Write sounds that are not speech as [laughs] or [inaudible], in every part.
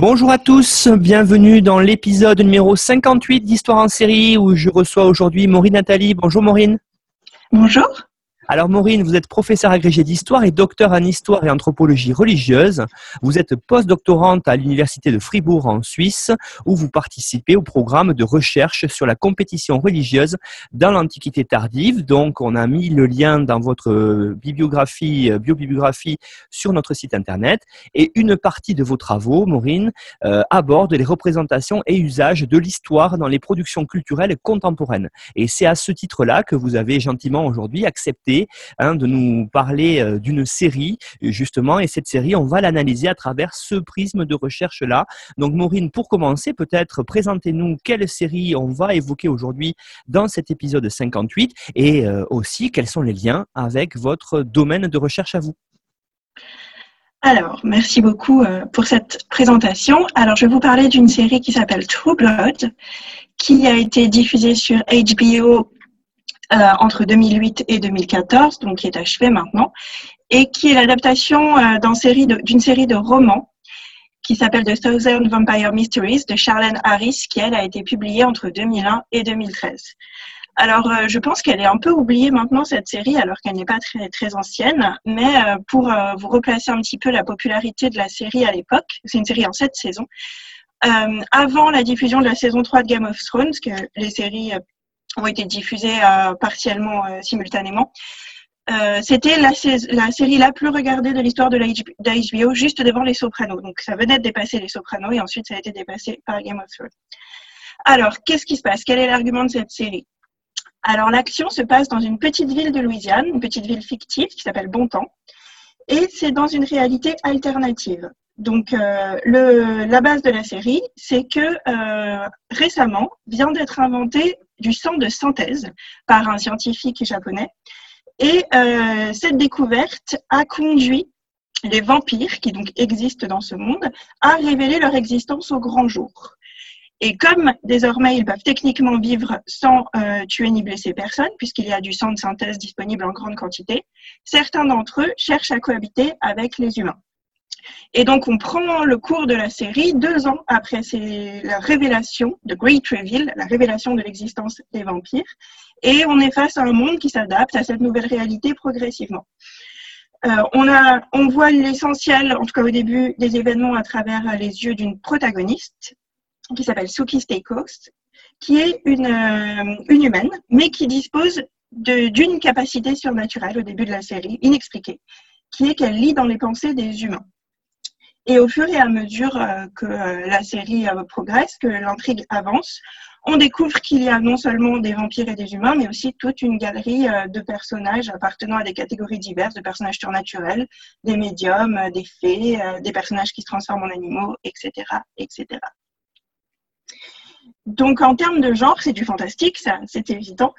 Bonjour à tous, bienvenue dans l'épisode numéro 58 d'Histoire en série où je reçois aujourd'hui Maureen Nathalie. Bonjour Maureen. Bonjour. Alors Maureen, vous êtes professeur agrégé d'histoire et docteur en histoire et anthropologie religieuse. Vous êtes postdoctorante à l'université de Fribourg en Suisse où vous participez au programme de recherche sur la compétition religieuse dans l'Antiquité tardive. Donc on a mis le lien dans votre bibliographie, biobibliographie sur notre site internet et une partie de vos travaux, Maureen, euh, aborde les représentations et usages de l'histoire dans les productions culturelles contemporaines. Et c'est à ce titre-là que vous avez gentiment aujourd'hui accepté Hein, de nous parler euh, d'une série, justement. Et cette série, on va l'analyser à travers ce prisme de recherche-là. Donc, Maureen, pour commencer, peut-être présentez-nous quelle série on va évoquer aujourd'hui dans cet épisode 58 et euh, aussi quels sont les liens avec votre domaine de recherche à vous. Alors, merci beaucoup euh, pour cette présentation. Alors, je vais vous parler d'une série qui s'appelle True Blood, qui a été diffusée sur HBO euh, entre 2008 et 2014, donc qui est achevé maintenant, et qui est l'adaptation euh, d'une série, de, romans qui s'appelle The Thousand Vampire Mysteries de Charlene Harris, qui elle a été publiée entre 2001 et 2013. Alors, euh, je pense qu'elle est un peu oubliée maintenant, cette série, alors qu'elle n'est pas très, très ancienne. Mais pour vous replacer un petit peu la popularité de la série à l'époque, c'est une série en sept saisons. avant la diffusion de la saison 3 de Game of Thrones, que les séries ont été diffusées euh, partiellement euh, simultanément. Euh, c'était la, série la plus regardée de l'histoire de la HBO, juste devant Les Sopranos. Donc ça venait de dépasser Les Sopranos et ensuite ça a été dépassé par Game of Thrones. Alors, qu'est-ce qui se passe? Quel est l'argument de cette série? Alors, l'action se passe dans une petite ville de Louisiane, une petite ville fictive qui s'appelle Bontemps, et c'est dans une réalité alternative. Donc, la base de la série, c'est que récemment vient d'être inventé du sang de synthèse par un scientifique japonais. Et euh, cette découverte a conduit les vampires, qui donc existent dans ce monde, à révéler leur existence au grand jour. Et comme désormais ils peuvent techniquement vivre sans euh, tuer ni blesser personne, puisqu'il y a du sang de synthèse disponible en grande quantité, certains d'entre eux cherchent à cohabiter avec les humains. Et donc, on prend le cours de la série deux ans après la révélation de Great Reveal, la révélation de l'existence des vampires, et on est face à un monde qui s'adapte à cette nouvelle réalité progressivement. Euh, on, a, on voit l'essentiel, en tout cas au début, des événements à travers les yeux d'une protagoniste qui s'appelle Suki Coast, qui est une, euh, une humaine, mais qui dispose d'une capacité surnaturelle au début de la série, inexpliquée, qui est qu'elle lit dans les pensées des humains. Et au fur et à mesure euh, que euh, la série euh, progresse, que l'intrigue avance, on découvre qu'il y a non seulement des vampires et des humains, mais aussi toute une galerie de personnages appartenant à des catégories diverses, de personnages surnaturels, des médiums, des fées, des personnages qui se transforment en animaux, etc., etc. Donc en termes de genre, c'est du fantastique, ça, c'est évident.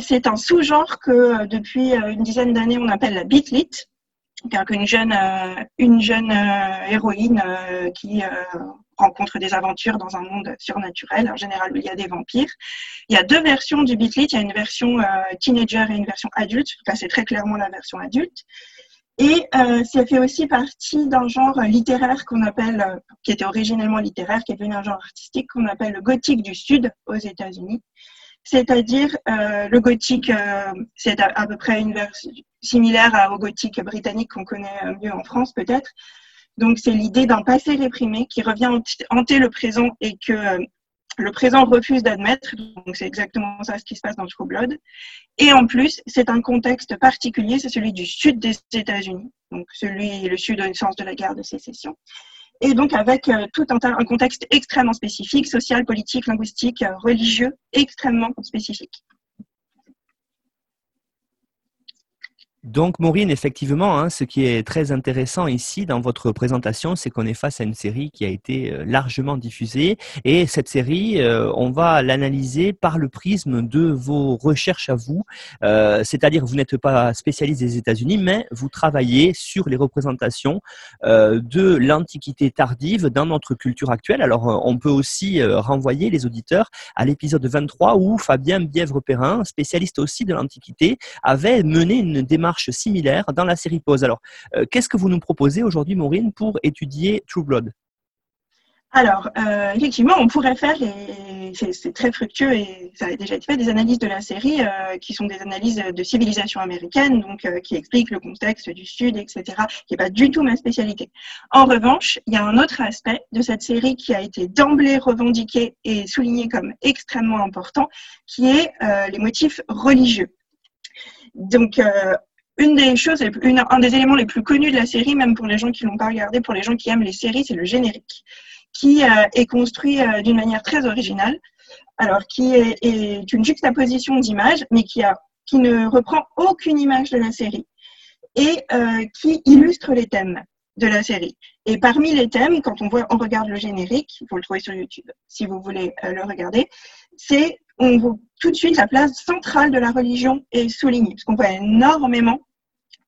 c'est un sous-genre que depuis une dizaine d'années on appelle la bitlit, une jeune, euh, une jeune euh, héroïne euh, qui rencontre des aventures dans un monde surnaturel, en général où il y a des vampires. Il y a deux versions du Beatlit, il y a une version teenager et une version adulte, là c'est très clairement la version adulte. Et ça fait aussi partie d'un genre littéraire qu'on appelle, qui était originellement littéraire, qui est devenu un genre artistique qu'on appelle le gothique du Sud aux États-Unis. C'est-à-dire le gothique, c'est à, peu près une version, similaire au gothique britannique qu'on connaît euh, mieux en France peut-être. Donc c'est l'idée d'un passé réprimé qui revient hanter le présent et que euh, le présent refuse d'admettre. Donc c'est exactement ça ce qui se passe dans True Blood. Et en plus, c'est un contexte particulier, c'est celui du sud des États-Unis, donc celui le sud au sens de la guerre de sécession. Et donc avec euh, tout un, un, contexte extrêmement spécifique, social, politique, linguistique, religieux, extrêmement spécifique. Donc, Maureen, effectivement, hein, ce qui est très intéressant ici dans votre présentation, c'est qu'on est face à une série qui a été euh, largement diffusée. Et cette série, euh, on va l'analyser par le prisme de vos recherches à vous. Euh, c'est-à-dire, vous n'êtes pas spécialiste des États-Unis, mais vous travaillez sur les représentations de l'Antiquité tardive dans notre culture actuelle. Alors, on peut aussi renvoyer les auditeurs à l'épisode 23 où Fabien Bièvre-Perrin, spécialiste aussi de l'Antiquité, avait mené une démarche similaire dans la série Pause. Alors, euh, qu'est-ce que vous nous proposez aujourd'hui, Maureen, pour étudier True Blood? Alors, euh, effectivement, on pourrait faire, et c'est très fructueux et ça a déjà été fait, des analyses de la série euh, qui sont des analyses de civilisation américaine, donc qui expliquent le contexte du Sud, etc., qui n'est pas du tout ma spécialité. En revanche, il y a un autre aspect de cette série qui a été d'emblée revendiqué et souligné comme extrêmement important, qui est les motifs religieux. Donc, une des choses, un des éléments les plus connus de la série, même pour les gens qui l'ont pas regardé, pour les gens qui aiment les séries, c'est le générique, qui euh, est construit euh, d'une manière très originale. Alors, qui est, une juxtaposition d'images, mais qui, a, qui ne reprend aucune image de la série et euh, qui illustre les thèmes de la série. Et parmi les thèmes, quand on voit, on regarde le générique, faut le trouver sur YouTube si vous voulez le regarder, c'est on voit tout de suite la place centrale de la religion est soulignée, parce qu'on voit énormément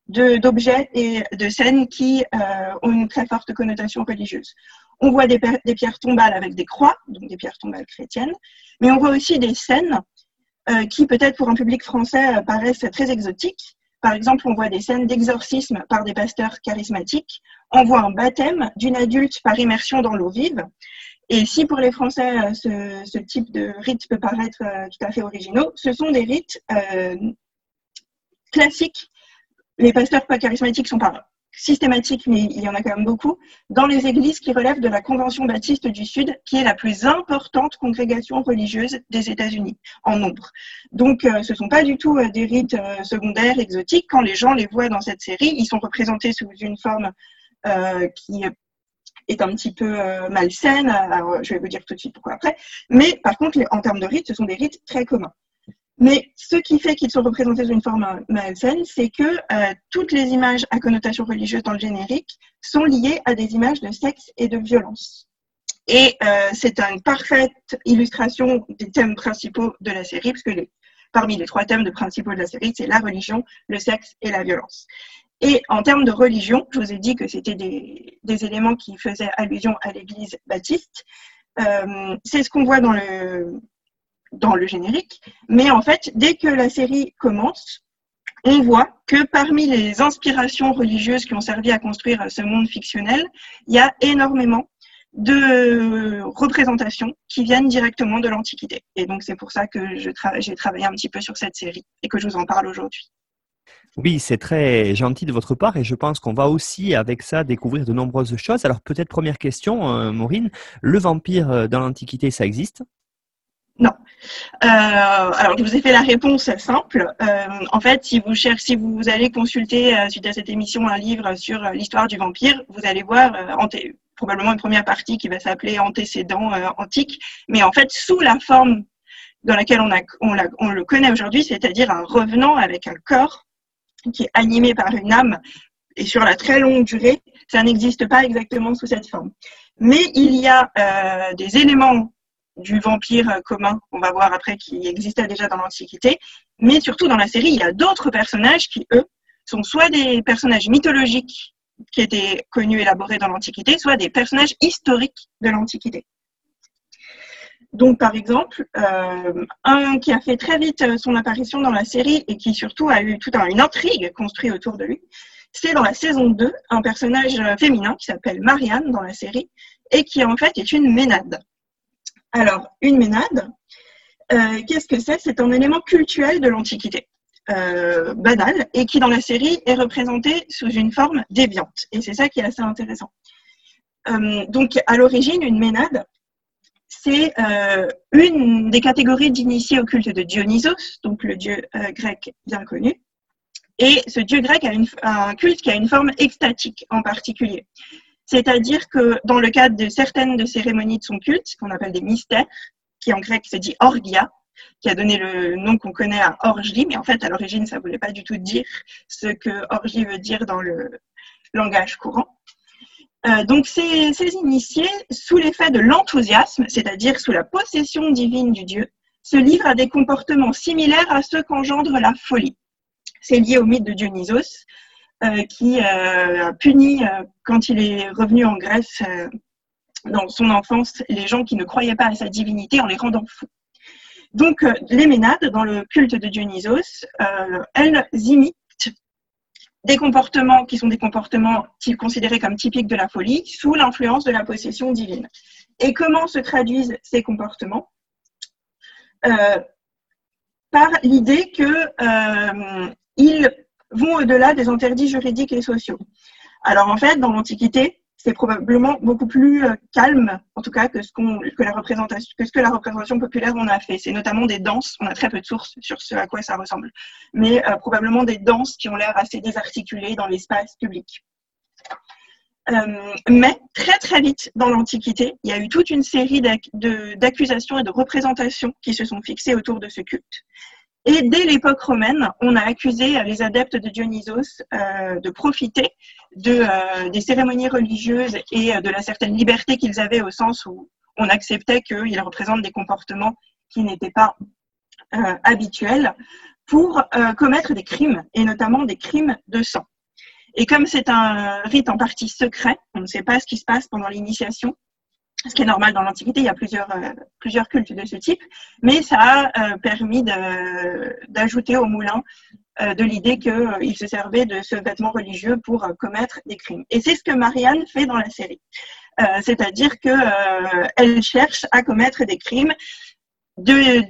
d'objets et de scènes qui euh, ont une très forte connotation religieuse. On voit des, pierres tombales avec des croix, donc des pierres tombales chrétiennes, mais on voit aussi des scènes euh, qui, peut-être pour un public français, euh, paraissent très exotiques. Par exemple, on voit des scènes d'exorcisme par des pasteurs charismatiques. On voit un baptême d'une adulte par immersion dans l'eau vive. Et si pour les Français, ce, type de rite peut paraître tout à fait originaux, ce sont des rites classiques les pasteurs pas charismatiques sont pas systématiques, mais il y en a quand même beaucoup, dans les églises qui relèvent de la Convention baptiste du Sud, qui est la plus importante congrégation religieuse des États-Unis en nombre. Donc, euh, ce ne sont pas du tout euh, des rites euh, secondaires, exotiques. Quand les gens les voient dans cette série, ils sont représentés sous une forme qui est un petit peu malsaine. Alors, je vais vous dire tout de suite pourquoi après. Mais par contre, en termes de rites, ce sont des rites très communs. Mais ce qui fait qu'ils sont représentés sous une forme malsaine, c'est que euh, toutes les images à connotation religieuse dans le générique sont liées à des images de sexe et de violence. Et euh, c'est une parfaite illustration des thèmes principaux de la série, parce que parmi les trois thèmes principaux de la série, c'est la religion, le sexe et la violence. Et en termes de religion, je vous ai dit que c'était des, éléments qui faisaient allusion à l'Église baptiste. Euh, c'est ce qu'on voit dans le, dans le générique. Mais en fait, dès que la série commence, on voit que parmi les inspirations religieuses qui ont servi à construire ce monde fictionnel, il y a énormément de représentations qui viennent directement de l'Antiquité. Et donc c'est pour ça que j'ai travaillé un petit peu sur cette série et que je vous en parle aujourd'hui. Oui, c'est très gentil de votre part et je pense qu'on va aussi avec ça découvrir de nombreuses choses. Alors peut-être première question, euh, Maureen, le vampire euh, dans l'Antiquité, ça existe? Non. Euh, alors, je vous ai fait la réponse simple. Euh, en fait, si vous cherchez, si vous allez consulter euh, suite à cette émission un livre sur l'histoire du vampire, vous allez voir probablement une première partie qui va s'appeler Antécédents antiques, mais en fait sous la forme dans laquelle on, le connaît aujourd'hui, c'est-à-dire un revenant avec un corps qui est animé par une âme et sur la très longue durée, ça n'existe pas exactement sous cette forme. Mais il y a des éléments du vampire commun qu'on va voir après qui existait déjà dans l'Antiquité, mais surtout dans la série, il y a d'autres personnages qui, eux, sont soit des personnages mythologiques qui étaient connus, élaborés dans l'Antiquité, soit des personnages historiques de l'Antiquité. Donc, par exemple, euh, un qui a fait très vite son apparition dans la série et qui surtout a eu toute une intrigue construite autour de lui, c'est dans la saison 2, un personnage féminin qui s'appelle Marianne dans la série et qui en fait est une ménade. Alors, une ménade, euh, qu'est-ce que c'est? C'est un élément cultuel de l'Antiquité, euh, banal, et qui dans la série est représenté sous une forme déviante. Et c'est ça qui est assez intéressant. Euh, donc, à l'origine, une ménade, c'est une des catégories d'initiés au culte de Dionysos, donc le dieu grec bien connu. Et ce dieu grec a, un culte qui a une forme extatique en particulier. C'est-à-dire que dans le cadre de certaines de cérémonies de son culte, qu'on appelle des mystères, qui en grec se dit orgia, qui a donné le nom qu'on connaît à orgie, mais en fait, à l'origine, ça voulait pas du tout dire ce que orgie veut dire dans le langage courant. Euh, donc, ces, initiés, sous l'effet de l'enthousiasme, c'est-à-dire sous la possession divine du Dieu, se livrent à des comportements similaires à ceux qu'engendre la folie. C'est lié au mythe de Dionysos, qui euh, a puni, euh, quand il est revenu en Grèce dans son enfance, les gens qui ne croyaient pas à sa divinité en les rendant fous. Donc, les Ménades, dans le culte de Dionysos, elles imitent des comportements qui sont des comportements considérés comme typiques de la folie sous l'influence de la possession divine. Et comment se traduisent ces comportements? Euh, Par l'idée qu'ils euh, vont au-delà des interdits juridiques et sociaux. Alors en fait, dans l'Antiquité, c'est probablement beaucoup plus euh, calme, en tout cas, que ce, que, la représentation, populaire en a fait. C'est notamment des danses, on a très peu de sources sur ce à quoi ça ressemble, mais euh, probablement des danses qui ont l'air assez désarticulées dans l'espace public. Euh, mais très très vite dans l'Antiquité, il y a eu toute une série d'accusations et de représentations qui se sont fixées autour de ce culte. Et dès l'époque romaine, on a accusé les adeptes de Dionysos euh, de profiter euh, des cérémonies religieuses et de la certaine liberté qu'ils avaient au sens où on acceptait qu'ils représentent des comportements qui n'étaient pas euh, habituels pour euh, commettre des crimes, et notamment des crimes de sang. Et comme c'est un rite en partie secret, on ne sait pas ce qui se passe pendant l'initiation, ce qui est normal dans l'Antiquité, il y a plusieurs, euh, plusieurs cultes de ce type, mais ça a euh, permis d'ajouter au moulin euh, de l'idée qu'il se servait de ce vêtement religieux pour commettre des crimes. Et c'est ce que Marianne fait dans la série. C'est-à-dire qu'elle cherche à commettre des crimes de,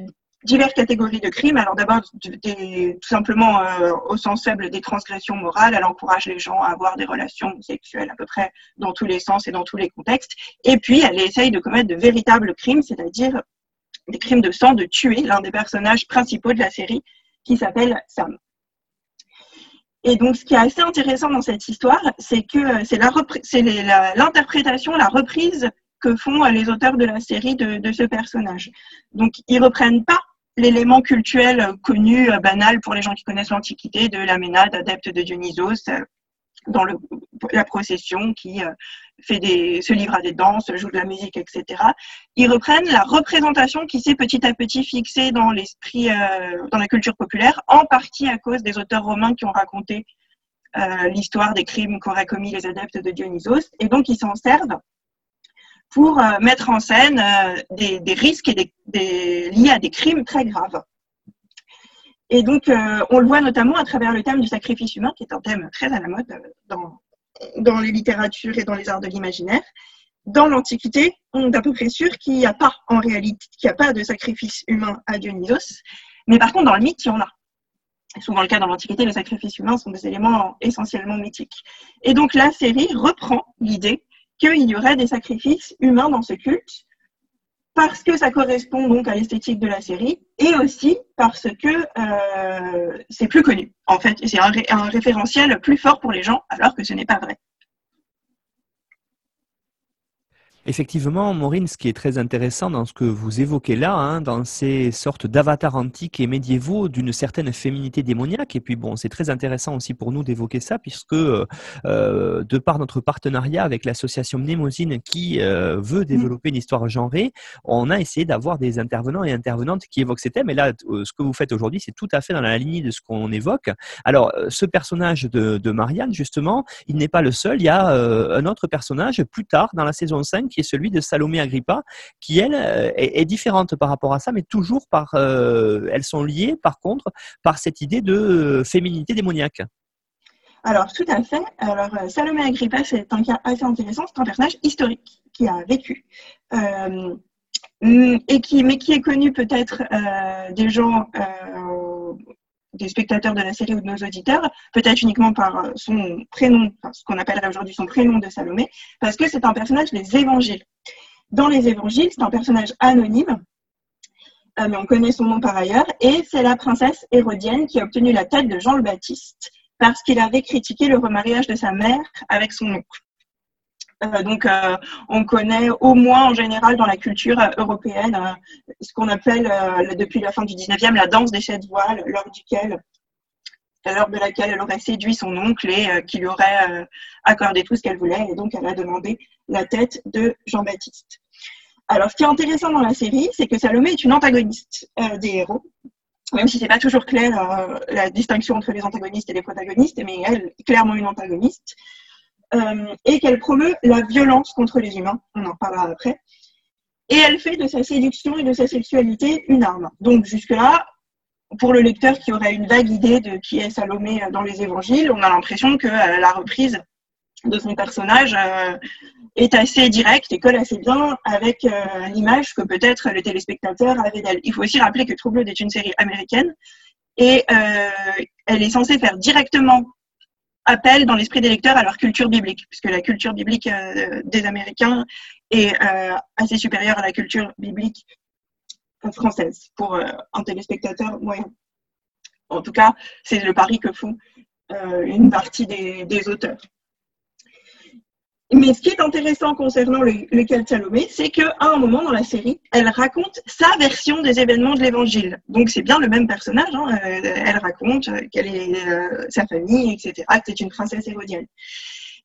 diverses catégories de crimes. Alors d'abord, tout simplement euh, au sens faible des transgressions morales. Elle encourage les gens à avoir des relations sexuelles à peu près dans tous les sens et dans tous les contextes. Et puis, elle essaye de commettre de véritables crimes, c'est-à-dire des crimes de sang, de tuer l'un des personnages principaux de la série qui s'appelle Sam. Et donc, ce qui est assez intéressant dans cette histoire, c'est que c'est l'interprétation, la, reprise que font les auteurs de la série de, de ce personnage. Donc, ils reprennent pas l'élément cultuel connu, euh, banal pour les gens qui connaissent l'Antiquité, de la Ménade, adepte de Dionysos, euh, dans la procession qui euh, se livre à des danses, joue de la musique, etc. Ils reprennent la représentation qui s'est petit à petit fixée dans l'esprit, dans la culture populaire, en partie à cause des auteurs romains qui ont raconté l'histoire des crimes qu'auraient commis les adeptes de Dionysos. Et donc, ils s'en servent pour euh, mettre en scène euh, des, risques liés à des crimes très graves. Et donc, euh, on le voit notamment à travers le thème du sacrifice humain, qui est un thème très à la mode dans, les littératures et dans les arts de l'imaginaire. Dans l'Antiquité, on est à peu près sûr qu'il n'y a pas qu'il n'y a pas de sacrifice humain à Dionysos. Mais par contre, dans le mythe, il y en a. C'est souvent le cas dans l'Antiquité, les sacrifices humains sont des éléments essentiellement mythiques. Et donc la série reprend l'idée qu'il y aurait des sacrifices humains dans ce culte, parce que ça correspond donc à l'esthétique de la série, et aussi parce que euh, c'est plus connu, en fait, c'est un référentiel plus fort pour les gens, alors que ce n'est pas vrai. Effectivement, Maureen, ce qui est très intéressant dans ce que vous évoquez là, hein, dans ces sortes d'avatars antiques et médiévaux d'une certaine féminité démoniaque, et puis bon, c'est très intéressant aussi pour nous d'évoquer ça, puisque euh, de par notre partenariat avec l'association Mnémosine qui euh, veut développer une histoire genrée, on a essayé d'avoir des intervenants et intervenantes qui évoquent ces thèmes, et là, euh, ce que vous faites aujourd'hui, c'est tout à fait dans la lignée de ce qu'on évoque. Alors, ce personnage de, de Marianne, justement, il n'est pas le seul, il y a un autre personnage plus tard dans la saison 5 qui est celui de Salomé Agrippa, qui elle euh, est, différente par rapport à ça, mais toujours par, euh, elles sont liées par contre par cette idée de euh, féminité démoniaque. Alors tout à fait. Alors Salomé Agrippa, c'est un cas assez intéressant. C'est un personnage historique qui a vécu. et qui, mais qui est connu peut-être des gens des spectateurs de la série ou de nos auditeurs, peut-être uniquement par euh, son prénom, ce qu'on appellerait aujourd'hui son prénom de Salomé, parce que c'est un personnage des évangiles. Dans les évangiles, c'est un personnage anonyme, euh, mais on connaît son nom par ailleurs, et c'est la princesse hérodienne qui a obtenu la tête de Jean le Baptiste parce qu'il avait critiqué le remariage de sa mère avec son oncle. Donc, on connaît au moins en général dans la culture européenne ce qu'on appelle depuis la fin du 19e la danse des sept voiles, lors duquel l'heure de laquelle elle aurait séduit son oncle et euh, qui lui aurait euh, accordé tout ce qu'elle voulait. Et donc, elle a demandé la tête de Jean-Baptiste. Alors, ce qui est intéressant dans la série, c'est que Salomé est une antagoniste euh, des héros, même si c'est pas toujours clair la distinction entre les antagonistes et les protagonistes, mais elle est clairement une antagoniste, et qu'elle promeut la violence contre les humains. On en parlera après. Et elle fait de sa séduction et de sa sexualité une arme. Donc jusque-là, pour le lecteur qui aurait une vague idée de qui est Salomé dans les évangiles, on a l'impression que euh, la reprise de son personnage euh, est assez directe et colle assez bien avec euh, l'image que peut-être le téléspectateur avait d'elle. Il faut aussi rappeler que Troubled est une série américaine et elle est censée faire directement appel dans l'esprit des lecteurs à leur culture biblique, puisque la culture biblique des Américains est assez supérieure à la culture biblique française pour euh, un téléspectateur moyen. En tout cas, c'est le pari que font euh, une partie des, auteurs. Mais ce qui est intéressant concernant le, cas de Salomé, c'est qu'à un moment dans la série, elle raconte sa version des événements de l'Évangile. Donc c'est bien le même personnage. Hein. Euh, elle raconte quelle est sa famille, etc. C'est une princesse hérodienne.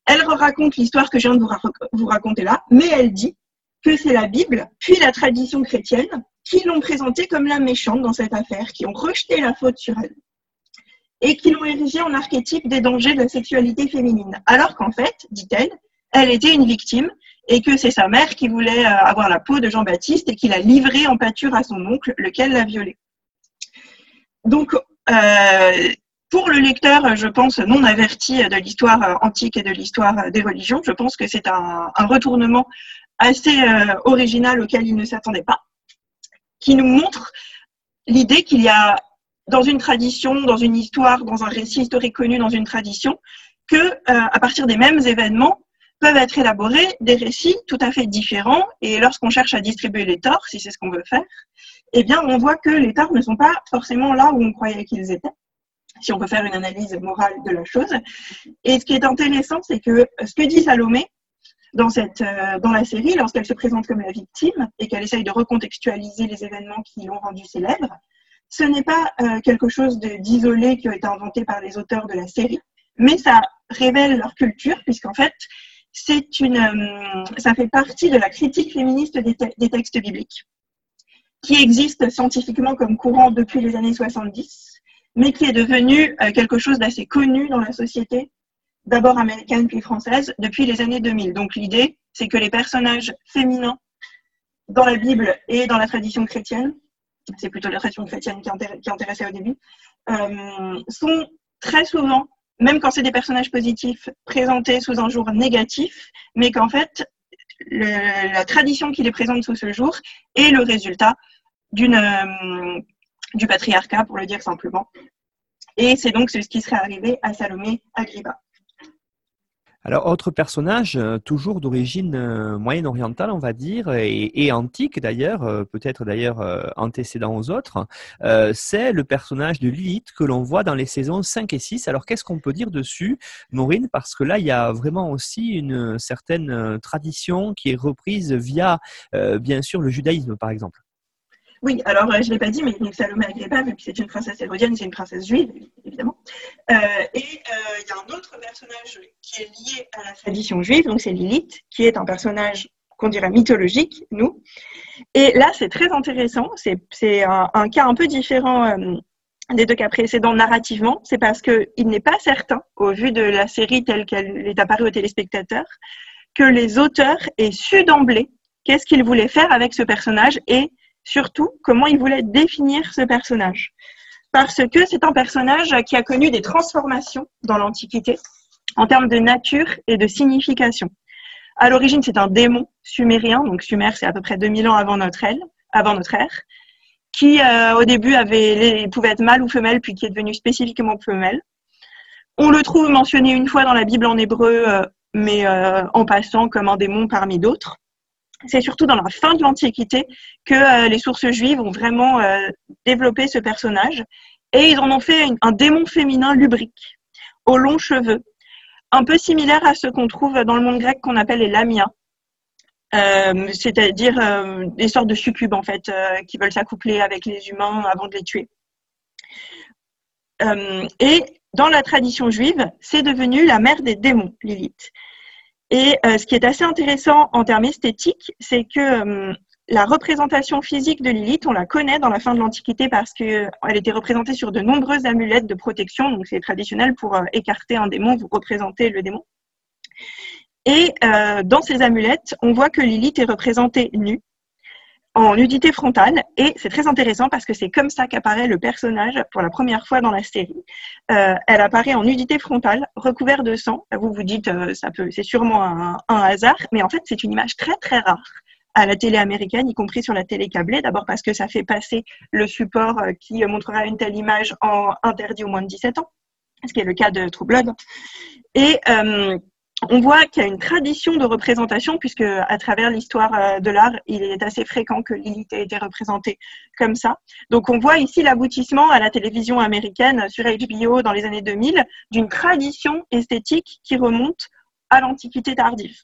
Elle raconte l'histoire que je viens de vous raconter là, mais elle dit que c'est la Bible, puis la tradition chrétienne, qui l'ont présentée comme la méchante dans cette affaire, qui ont rejeté la faute sur elle et qui l'ont érigée en archétype des dangers de la sexualité féminine. Alors qu'en fait, dit-elle, elle était une victime et que c'est sa mère qui voulait euh, avoir la peau de Jean-Baptiste et qui l'a livrée en pâture à son oncle, lequel l'a violée. Donc, euh, pour le lecteur, je pense, non averti de l'histoire euh, antique et de l'histoire des religions, je pense que c'est un, retournement assez original auquel il ne s'attendait pas qui nous montre l'idée qu'il y a dans une tradition, dans une histoire, dans un récit historique connu, dans une tradition, que à partir des mêmes événements peuvent être élaborés des récits tout à fait différents. Et lorsqu'on cherche à distribuer les torts, si c'est ce qu'on veut faire, eh bien, on voit que les torts ne sont pas forcément là où on croyait qu'ils étaient. Si on veut faire une analyse morale de la chose. Et ce qui est intéressant, c'est que ce que dit Salomé, dans, cette, euh, dans la série, lorsqu'elle se présente comme la victime et qu'elle essaye de recontextualiser les événements qui l'ont rendue célèbre, ce n'est pas euh, quelque chose d'isolé qui a été inventé par les auteurs de la série, mais ça révèle leur culture, puisqu'en fait, c'est une, euh, ça fait partie de la critique féministe des, textes bibliques, qui existe scientifiquement comme courant depuis les années 70, mais qui est devenu quelque chose d'assez connu dans la société d'abord américaine puis française, depuis les années 2000. Donc l'idée, c'est que les personnages féminins dans la Bible et dans la tradition chrétienne, c'est plutôt la tradition chrétienne qui, intéressait au début, euh, sont très souvent, même quand c'est des personnages positifs, présentés sous un jour négatif, mais qu'en fait, la tradition qui les présente sous ce jour est le résultat euh, du patriarcat, pour le dire simplement. Et c'est donc ce qui serait arrivé à Salomé Agrippa. Alors, autre personnage, euh, toujours d'origine euh, moyenne-orientale, on va dire, et, antique d'ailleurs, euh, peut-être d'ailleurs antécédent aux autres, c'est le personnage de Lilith que l'on voit dans les saisons 5 et 6. Alors, qu'est-ce qu'on peut dire dessus, Maureen? Parce que là, il y a vraiment aussi une certaine tradition qui est reprise via, bien sûr, le judaïsme, par exemple. Oui, alors euh, je ne l'ai pas dit, mais Salomé Agrippa, vu que c'est une princesse hérodienne, c'est une princesse juive, évidemment. Euh, et euh, il y a un autre personnage qui est lié à la tradition juive, donc c'est Lilith, qui est un personnage qu'on dirait mythologique, nous. Et là, c'est très intéressant, c'est un, cas un peu différent des deux cas précédents narrativement, c'est parce qu'il n'est pas certain, au vu de la série telle qu'elle est apparue aux téléspectateurs, que les auteurs aient su d'emblée qu'est-ce qu'ils voulaient faire avec ce personnage et surtout comment il voulait définir ce personnage. Parce que c'est un personnage qui a connu des transformations dans l'Antiquité en termes de nature et de signification. À l'origine, c'est un démon sumérien, donc Sumer, c'est à peu près 2000 ans avant notre ère, qui euh, au début pouvait être mâle ou femelle, puis qui est devenu spécifiquement femelle. On le trouve mentionné une fois dans la Bible en hébreu, euh, mais euh, en passant comme un démon parmi d'autres c'est surtout dans la fin de l'Antiquité que euh, les sources juives ont vraiment euh, développé ce personnage et ils en ont fait un démon féminin lubrique, aux longs cheveux, un peu similaire à ce qu'on trouve dans le monde grec qu'on appelle les lamias, euh, c'est-à-dire euh, des sortes de succubes en fait, qui veulent s'accoupler avec les humains avant de les tuer. et dans la tradition juive, c'est devenu la mère des démons, Lilith. Et ce qui est assez intéressant en termes esthétiques, c'est que la représentation physique de Lilith, on la connaît dans la fin de l'Antiquité parce qu'elle était représentée sur de nombreuses amulettes de protection. Donc, c'est traditionnel pour euh, écarter un démon, vous représentez le démon. Et euh, dans ces amulettes, on voit que Lilith est représentée nue, en nudité frontale. Et c'est très intéressant parce que c'est comme ça qu'apparaît le personnage pour la première fois dans la série. Euh, elle apparaît en nudité frontale, recouverte de sang. Vous vous dites, ça peut, c'est sûrement un, hasard, mais en fait, c'est une image très très rare à la télé américaine, y compris sur la télé câblée. D'abord parce que ça fait passer le support euh, qui montrera une telle image en interdit au moins de 17 ans, ce qui est le cas de True Blood. Euh, on voit qu'il y a une tradition de représentation, puisque à travers l'histoire euh, de l'art, il est assez fréquent que Lilith ait été représentée comme ça. Donc on voit ici l'aboutissement à la télévision américaine sur HBO dans les années 2000 d'une tradition esthétique qui remonte à l'Antiquité tardive.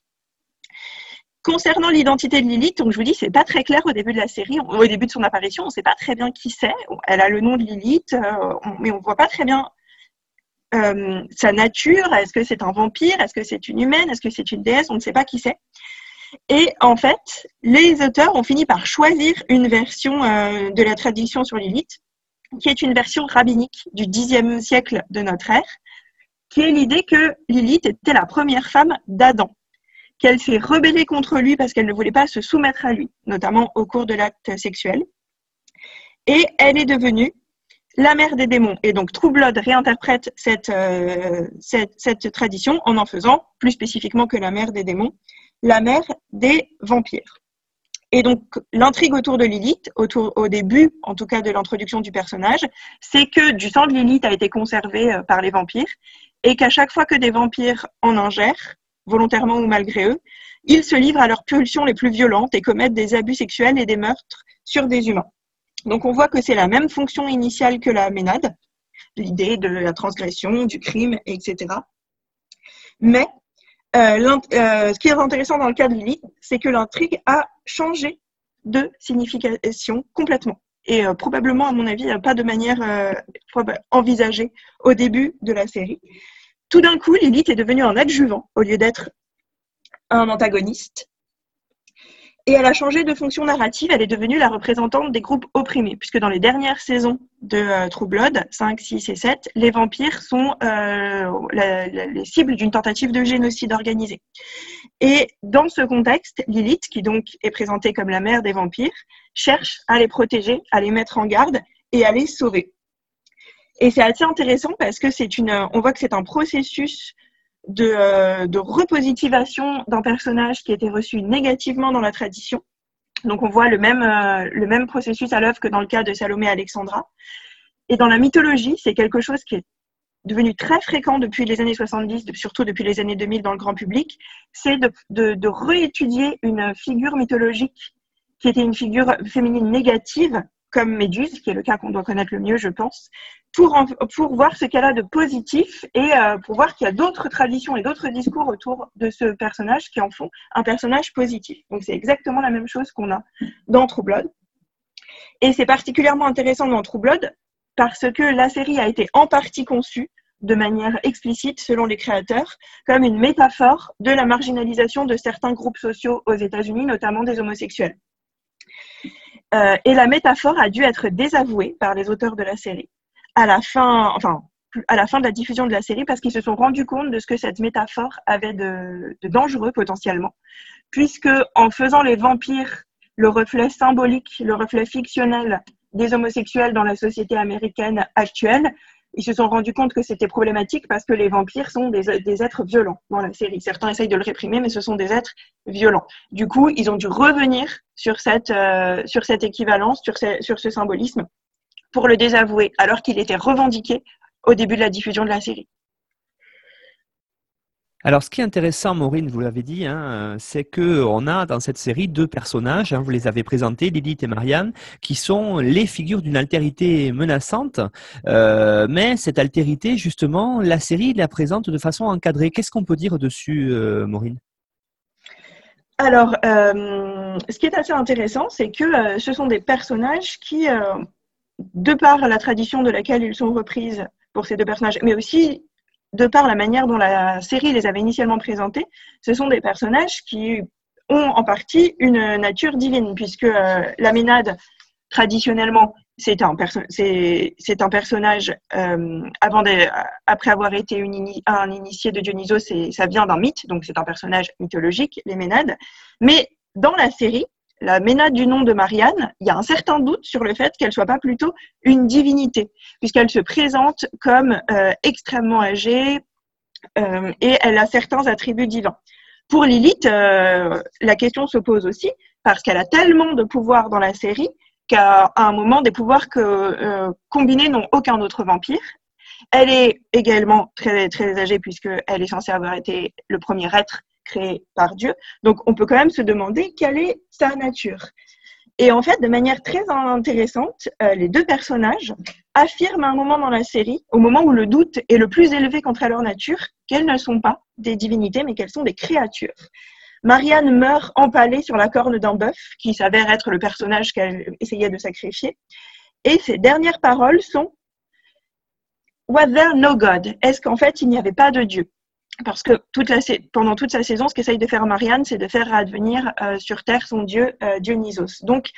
Concernant l'identité de Lilith, je vous dis, c'est pas très clair au début de la série, au début de son apparition, on sait pas très bien qui c'est. Elle a le nom de Lilith, euh, mais on voit pas très bien euh, sa nature. Est-ce que c'est un vampire Est-ce que c'est une humaine Est-ce que c'est une déesse On ne sait pas qui c'est. Et en fait, les auteurs ont fini par choisir une version euh, de la tradition sur Lilith, qui est une version rabbinique du Xe siècle de notre ère, qui est l'idée que Lilith était la première femme d'Adam qu'elle s'est rebellée contre lui parce qu'elle ne voulait pas se soumettre à lui, notamment au cours de l'acte sexuel. Et elle est devenue la mère des démons. Et donc True Blood réinterprète cette, euh, cette, tradition en en faisant, plus spécifiquement que la mère des démons, la mère des vampires. Et donc l'intrigue autour de Lilith, au début en tout cas de l'introduction du personnage, c'est que du sang de Lilith a été conservé euh, par les vampires et qu'à chaque fois que des vampires en ingèrent, volontairement ou malgré eux, ils se livrent à leurs pulsions les plus violentes et commettent des abus sexuels et des meurtres sur des humains. Donc on voit que c'est la même fonction initiale que la ménade, l'idée de la transgression, du crime, etc. Mais euh, euh, ce qui est intéressant dans le cas de Lilith, c'est que l'intrigue a changé de signification complètement. Et euh, probablement, à mon avis, pas de manière envisagée au début de la série. Tout d'un coup, Lilith est devenue un adjuvant au lieu d'être un antagoniste. Et elle a changé de fonction narrative, elle est devenue la représentante des groupes opprimés, puisque dans les dernières saisons de euh, True Blood, 5, 6 et 7, les vampires sont euh, les cibles d'une tentative de génocide organisé. Et dans ce contexte, Lilith, qui donc est présentée comme la mère des vampires, cherche à les protéger, à les mettre en garde et à les sauver. Et c'est assez intéressant parce que c'est une, on voit que c'est un processus de, euh, de repositivation d'un personnage qui été reçu négativement dans la tradition. Donc on voit le même, euh, le même processus à l'œuvre que dans le cas de Salomé Alexandra. Et dans la mythologie, c'est quelque chose qui est devenu très fréquent depuis les années 70, surtout depuis les années 2000 dans le grand public, c'est de, de réétudier une figure mythologique qui était une figure féminine négative comme Méduse, qui est le cas qu'on doit connaître le mieux, je pense, pour, pour voir ce qu'elle a de positif et euh, pour voir qu'il y a d'autres traditions et d'autres discours autour de ce personnage qui en font un personnage positif. Donc c'est exactement la même chose qu'on a dans True. Et c'est particulièrement intéressant dans True parce que la série a été en partie conçue de manière explicite, selon les créateurs, comme une métaphore de la marginalisation de certains groupes sociaux aux États-Unis, notamment des homosexuels. Euh, et la métaphore a dû être désavouée par les auteurs de la série à la fin, enfin, à la fin de la diffusion de la série parce qu'ils se sont rendus compte de ce que cette métaphore avait de, de, dangereux potentiellement, puisque en faisant les vampires le reflet symbolique, le reflet fictionnel des homosexuels dans la société américaine actuelle, ils se sont rendus compte que c'était problématique parce que les vampires sont des, êtres violents dans la série. Certains essayent de le réprimer, mais ce sont des êtres violents. Du coup, ils ont dû revenir sur cette, euh, sur cette équivalence, sur ce, sur ce symbolisme, pour le désavouer, alors qu'il était revendiqué au début de la diffusion de la série. Alors, ce qui est intéressant, Maureen, vous l'avez dit, hein, c'est que on a dans cette série deux personnages. Hein, vous les avez présentés, Lilith et Marianne, qui sont les figures d'une altérité menaçante. Euh, mais cette altérité, justement, la série la présente de façon encadrée. Qu'est-ce qu'on peut dire dessus, euh, Maureen? Alors, euh, ce qui est assez intéressant, c'est que ce sont des personnages qui, de par la tradition de laquelle ils sont reprises pour ces deux personnages, mais aussi de par la manière dont la série les avait initialement présentés, ce sont des personnages qui ont en partie une nature divine, puisque euh, la Ménade, traditionnellement, c'est un, un personnage, euh, après avoir été un initié de Dionysos, ça vient d'un mythe, donc c'est un personnage mythologique, les Ménades. Mais dans la série, la Ménade du nom de Marianne, il y a un certain doute sur le fait qu'elle soit pas plutôt une divinité, puisqu'elle se présente comme euh, extrêmement âgée euh, et elle a certains attributs divins. Pour Lilith, euh, la question se pose aussi parce qu'elle a tellement de pouvoirs dans la série qu'à un moment, des pouvoirs que combinés n'ont aucun autre vampire. Elle est également très très âgée puisqu'elle est censée avoir été le premier être créé par Dieu. Donc, on peut quand même se demander quelle est sa nature. Et en fait, de manière très intéressante, euh, les deux personnages affirment à un moment dans la série, au moment où le doute est le plus élevé contre leur nature, qu'elles ne sont pas des divinités, mais qu'elles sont des créatures. Marianne meurt empalée sur la corne d'un bœuf, qui s'avère être le personnage qu'elle essayait de sacrifier. Et ses dernières paroles sont Was there no God Est-ce qu'en fait il n'y avait pas de Dieu? Parce que pendant toute sa saison, ce qu'essaye de faire Marianne, c'est de faire advenir euh, sur Terre son dieu euh, Dionysos. Donc,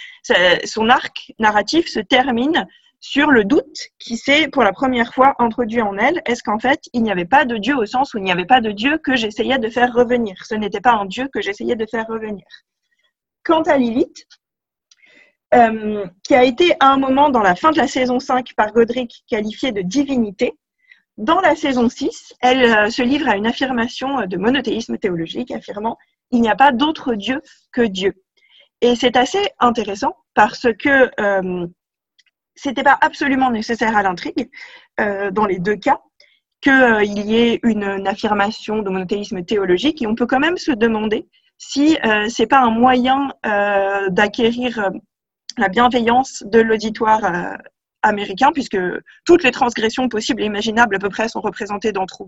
son arc narratif se termine sur le doute qui s'est pour la première fois introduit en elle. Est-ce qu'en fait, il n'y avait pas de Dieu au sens où il n'y avait pas de Dieu que j'essayais de faire revenir? Ce n'était pas un Dieu que j'essayais de faire revenir. Quant à Lilith, euh, qui a été à un moment dans la fin de la saison 5 par Godric qualifiée de divinité, dans la saison 6, elle euh, se livre à une affirmation euh, de monothéisme théologique, affirmant il n'y a pas d'autre Dieu que Dieu. Et c'est assez intéressant parce que euh, c'était pas absolument nécessaire à l'intrigue euh, dans les deux cas qu'il y ait une, affirmation de monothéisme théologique et on peut quand même se demander si euh, c'est pas un moyen d'acquérir la bienveillance de l'auditoire américain, puisque toutes les transgressions possibles et imaginables à peu près sont représentées dans True.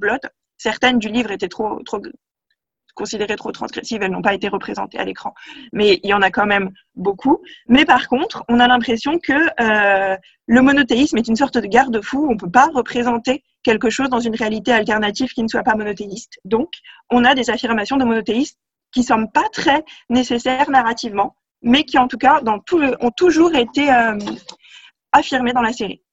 Certaines du livre étaient trop, considérées trop transgressives, elles n'ont pas été représentées à l'écran. Mais il y en a quand même beaucoup. Mais par contre, on a l'impression que euh, le monothéisme est une sorte de garde-fou. On ne peut pas représenter quelque chose dans une réalité alternative qui ne soit pas monothéiste. Donc, on a des affirmations de monothéistes qui ne sont pas très nécessaires narrativement, mais qui en tout cas ont toujours été euh, affirmé dans la série.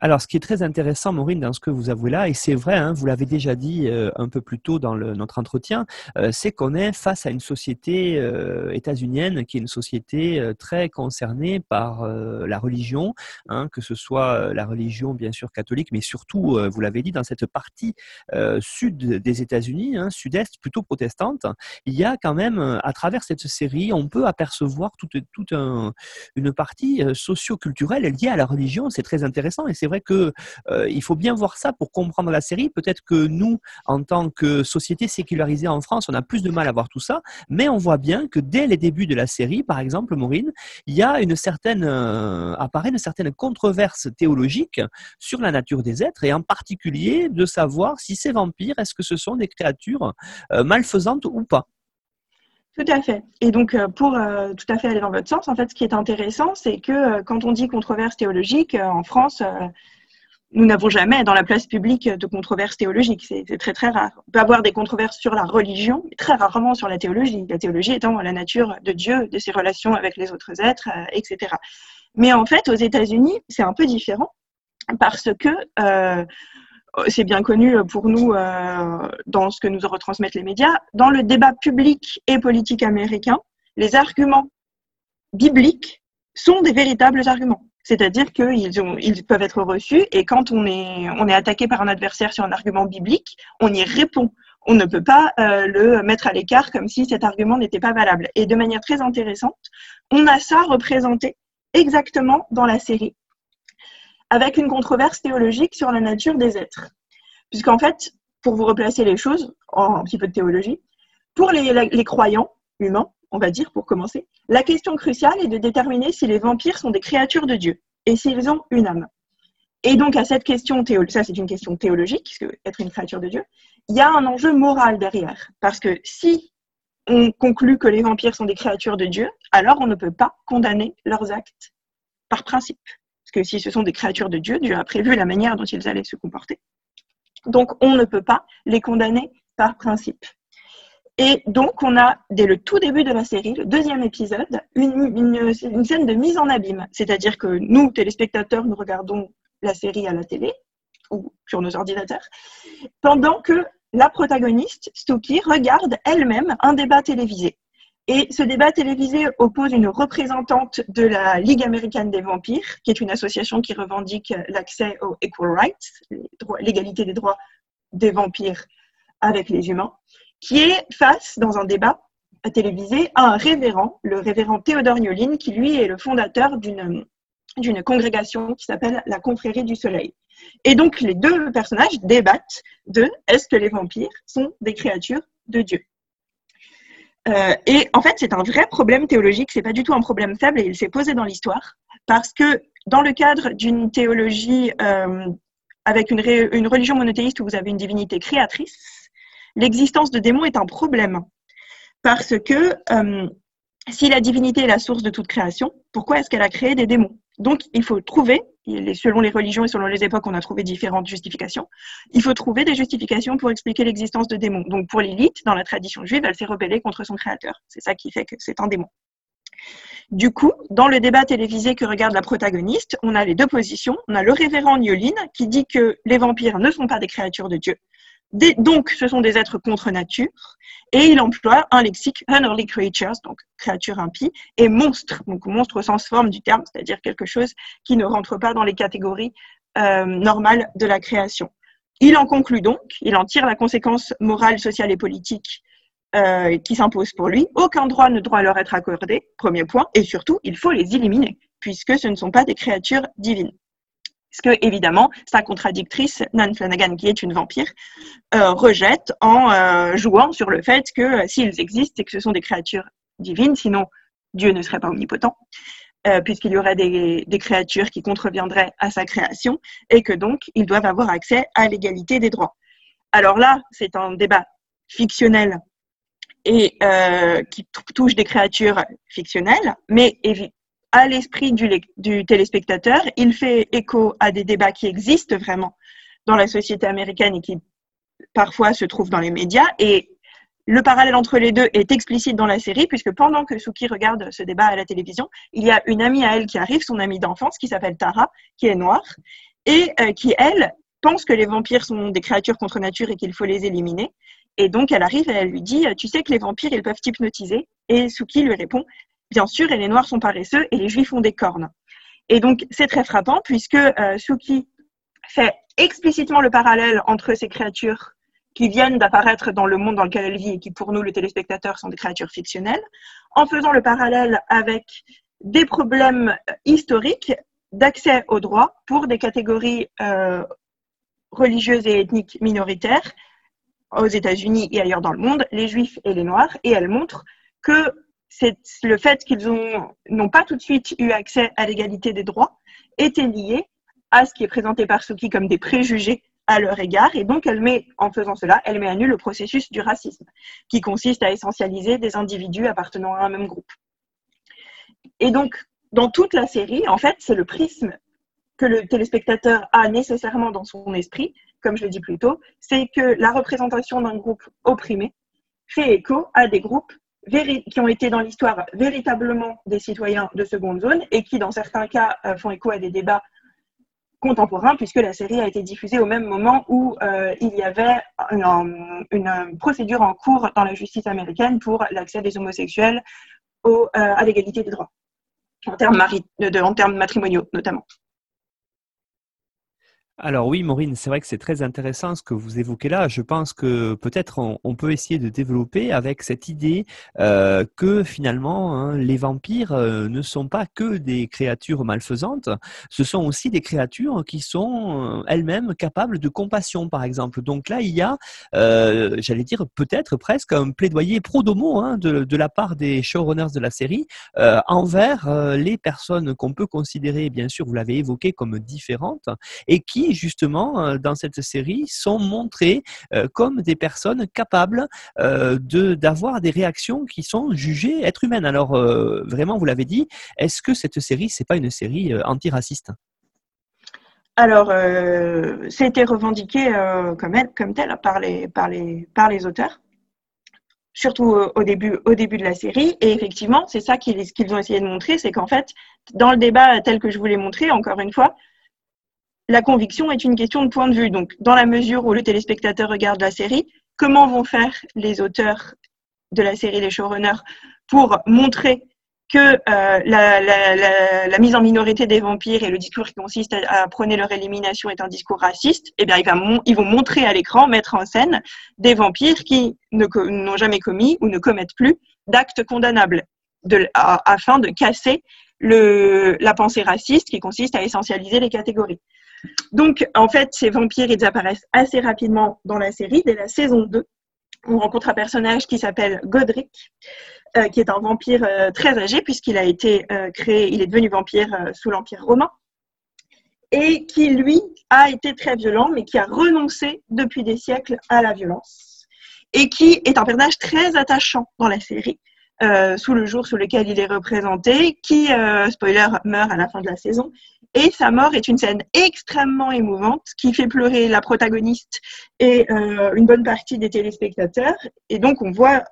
Alors, ce qui est très intéressant, Maureen, dans ce que vous avouez là, et c'est vrai, hein, vous l'avez déjà dit euh, un peu plus tôt dans notre entretien, euh, c'est qu'on est face à une société euh, états-unienne qui est une société très concernée par la religion, hein, que ce soit la religion bien sûr catholique, mais surtout, vous l'avez dit, dans cette partie sud des États-Unis, hein, sud-est plutôt protestante, il y a quand même, à travers cette série, on peut apercevoir toute, une partie socio-culturelle liée à la religion. C'est très intéressant et c'est vrai que euh, il faut bien voir ça pour comprendre la série. Peut-être que nous, en tant que société sécularisée en France, on a plus de mal à voir tout ça, mais on voit bien que dès les débuts de la série, par exemple, Maureen, il y a une certaine euh, apparaît une certaine controverse théologique sur la nature des êtres et en particulier de savoir si ces vampires, est-ce que ce sont des créatures euh, malfaisantes ou pas. Tout à fait. Et donc, euh, pour euh, tout à fait aller dans votre sens, en fait, ce qui est intéressant, c'est que euh, quand on dit controverse théologique, en France, nous n'avons jamais dans la place publique de controverse théologique. C'est très, très rare. On peut avoir des controverses sur la religion, très rarement sur la théologie. La théologie étant la nature de Dieu, de ses relations avec les autres êtres, etc. Mais en fait, aux États-Unis, c'est un peu différent parce que c'est bien connu pour nous euh, dans ce que nous retransmettent les médias, dans le débat public et politique américain, les arguments bibliques sont des véritables arguments. C'est-à-dire qu'ils ils peuvent être reçus et quand on est, on est attaqué par un adversaire sur un argument biblique, on y répond. On ne peut pas euh, le mettre à l'écart comme si cet argument n'était pas valable. Et de manière très intéressante, on a ça représenté exactement dans la série avec une controverse théologique sur la nature des êtres. Puisqu'en fait, pour vous replacer les choses en un petit peu de théologie, pour les, croyants humains, on va dire, pour commencer, la question cruciale est de déterminer si les vampires sont des créatures de Dieu et s'ils ont une âme. Et donc, à cette question, ça c'est une question théologique, puisque être une créature de Dieu, il y a un enjeu moral derrière. Parce que si on conclut que les vampires sont des créatures de Dieu, alors on ne peut pas condamner leurs actes par principe. Que si ce sont des créatures de Dieu, Dieu a prévu la manière dont ils allaient se comporter. Donc, on ne peut pas les condamner par principe. Et donc, on a, dès le tout début de la série, le deuxième épisode, une, scène de mise en abîme. C'est-à-dire que nous, téléspectateurs, nous regardons la série à la télé ou sur nos ordinateurs, pendant que la protagoniste, Stookie, regarde elle-même un débat télévisé. Et ce débat télévisé oppose une représentante de la Ligue américaine des vampires, qui est une association qui revendique l'accès aux equal rights, l'égalité des droits des vampires avec les humains, qui est face, dans un débat télévisé, à un révérend, le révérend Théodore Niolin, qui lui est le fondateur d'une d'une congrégation qui s'appelle la Confrérie du Soleil. Et donc les deux personnages débattent de est-ce que les vampires sont des créatures de Dieu euh, Et en fait, c'est un vrai problème théologique, c'est pas du tout un problème faible et il s'est posé dans l'histoire parce que dans le cadre d'une théologie euh, avec une, religion monothéiste où vous avez une divinité créatrice, l'existence de démons est un problème. Parce que euh, si la divinité est la source de toute création, pourquoi est-ce qu'elle a créé des démons? Donc, il faut trouver, selon les religions et selon les époques, on a trouvé différentes justifications, il faut trouver des justifications pour expliquer l'existence de démons. Donc, pour l'élite, dans la tradition juive, elle s'est rebellée contre son créateur. C'est ça qui fait que c'est un démon. Du coup, dans le débat télévisé que regarde la protagoniste, on a les deux positions. On a le révérend Niolin qui dit que les vampires ne sont pas des créatures de Dieu, donc, ce sont des êtres contre nature, et il emploie un lexique unearthly creatures, donc créatures impies, et monstres, donc monstre au sens forme du terme, c'est-à-dire quelque chose qui ne rentre pas dans les catégories euh, normales de la création. Il en conclut donc, il en tire la conséquence morale, sociale et politique euh, qui s'impose pour lui. Aucun droit ne doit leur être accordé, premier point, et surtout, il faut les éliminer, puisque ce ne sont pas des créatures divines. Parce que, évidemment, sa contradictrice, Nan Flanagan, qui est une vampire, euh, rejette en euh, jouant sur le fait que euh, s'ils existent, c'est que ce sont des créatures divines, sinon Dieu ne serait pas omnipotent, puisqu'il y aurait des, créatures qui contreviendraient à sa création, et que donc ils doivent avoir accès à l'égalité des droits. Alors là, c'est un débat fictionnel et qui touche des créatures fictionnelles, mais à l'esprit du, téléspectateur. Il fait écho à des débats qui existent vraiment dans la société américaine et qui parfois se trouvent dans les médias. Et le parallèle entre les deux est explicite dans la série, puisque pendant que Suki regarde ce débat à la télévision, il y a une amie à elle qui arrive, son amie d'enfance, qui s'appelle Tara, qui est noire, et euh, qui, elle, pense que les vampires sont des créatures contre nature et qu'il faut les éliminer. Et donc, elle arrive et elle lui dit, tu sais que les vampires, ils peuvent hypnotiser. Et Suki lui répond, bien sûr, et les Noirs sont paresseux et les Juifs ont des cornes. Et donc, c'est très frappant puisque euh, Suki fait explicitement le parallèle entre ces créatures qui viennent d'apparaître dans le monde dans lequel elle vit et qui, pour nous, le téléspectateur, sont des créatures fictionnelles, en faisant le parallèle avec des problèmes historiques d'accès aux droits pour des catégories euh, religieuses et ethniques minoritaires aux États-Unis et ailleurs dans le monde, les Juifs et les Noirs, et elle montre que c'est le fait qu'ils n'ont pas tout de suite eu accès à l'égalité des droits était lié à ce qui est présenté par Suki comme des préjugés à leur égard. Et donc, elle met, en faisant cela, elle met à nu le processus du racisme, qui consiste à essentialiser des individus appartenant à un même groupe. Et donc, dans toute la série, en fait, c'est le prisme que le téléspectateur a nécessairement dans son esprit, comme je l'ai dit plus tôt, c'est que la représentation d'un groupe opprimé fait écho à des groupes qui ont été dans l'histoire véritablement des citoyens de seconde zone et qui, dans certains cas, euh, font écho à des débats contemporains, puisque la série a été diffusée au même moment où euh, il y avait une, procédure en cours dans la justice américaine pour l'accès des homosexuels au, euh, à l'égalité des droits, en termes, de, en termes matrimoniaux notamment. Alors oui, Maureen, c'est vrai que c'est très intéressant ce que vous évoquez là. Je pense que peut-être on, peut essayer de développer avec cette idée euh, que finalement hein, les vampires euh, ne sont pas que des créatures malfaisantes, ce sont aussi des créatures qui sont euh, elles-mêmes capables de compassion, par exemple. Donc là, il y a, j'allais dire peut-être presque un plaidoyer pro domo hein, de, de, la part des showrunners de la série envers les personnes qu'on peut considérer, bien sûr, vous l'avez évoqué, comme différentes et qui justement, euh, dans cette série, sont montrés euh, comme des personnes capables euh, de d'avoir des réactions qui sont jugées être humaines. Alors, vraiment, vous l'avez dit, est-ce que cette série, c'est pas une série antiraciste? Alors, c'était revendiqué comme, tel par les, par, les, par les auteurs, surtout au, début, au début de la série. Et effectivement, c'est ça qu'ils ont essayé de montrer, c'est qu'en fait, dans le débat tel que je vous l'ai montré, encore une fois, la conviction est une question de point de vue. Donc, dans la mesure où le téléspectateur regarde la série, comment vont faire les auteurs de la série, les showrunners, pour montrer que euh, la, mise en minorité des vampires et le discours qui consiste à, prôner leur élimination est un discours raciste, eh bien, ils, vont montrer à l'écran, mettre en scène des vampires qui n'ont jamais commis ou ne commettent plus d'actes condamnables afin de casser la pensée raciste qui consiste à essentialiser les catégories. Donc, en fait, ces vampires, ils apparaissent assez rapidement dans la série, dès la saison 2. On rencontre un personnage qui s'appelle Godric, euh, qui est un vampire euh, très âgé, puisqu'il a été euh, créé, il est devenu vampire sous l'Empire romain, et qui, lui, a été très violent, mais qui a renoncé depuis des siècles à la violence, et qui est un personnage très attachant dans la série. sous le jour sous lequel il est représenté, qui, spoiler, meurt à la fin de la saison, et sa mort est une scène extrêmement émouvante qui fait pleurer la protagoniste et euh, une bonne partie des téléspectateurs. Et donc, on voit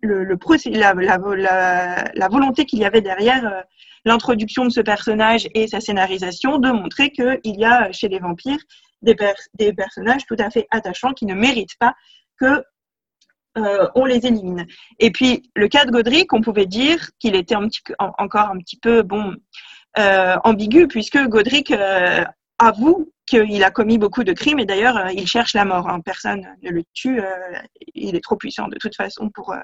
le, la, volonté qu'il y avait derrière euh, l'introduction de ce personnage et sa scénarisation de montrer qu'il y a chez les vampires des, des, personnages tout à fait attachants qui ne méritent pas que euh, on les élimine. Et puis le cas de Godric, on pouvait dire qu'il était encore un petit peu bon euh, ambigu puisque Godric euh, avoue qu'il a commis beaucoup de crimes et d'ailleurs euh, il cherche la mort. Hein. Personne ne le tue. il est trop puissant de toute façon pour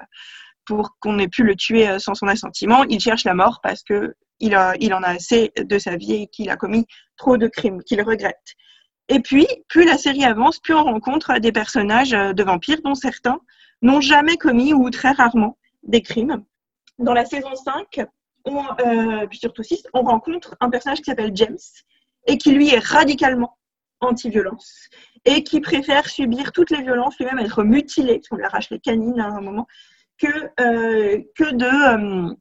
pour qu'on ait pu le tuer sans son assentiment. Il cherche la mort parce que il, a, il en a assez de sa vie et qu'il a commis trop de crimes qu'il regrette. Et puis, plus la série avance, plus on rencontre des personnages de vampires dont certains n'ont jamais commis ou très rarement des crimes. Dans la saison 5, euh, puis surtout 6, on rencontre un personnage qui s'appelle James et qui lui est radicalement anti-violence et qui préfère subir toutes les violences, lui-même être mutilé, parce qu'on lui arrache les canines à un moment, que, euh, de euh,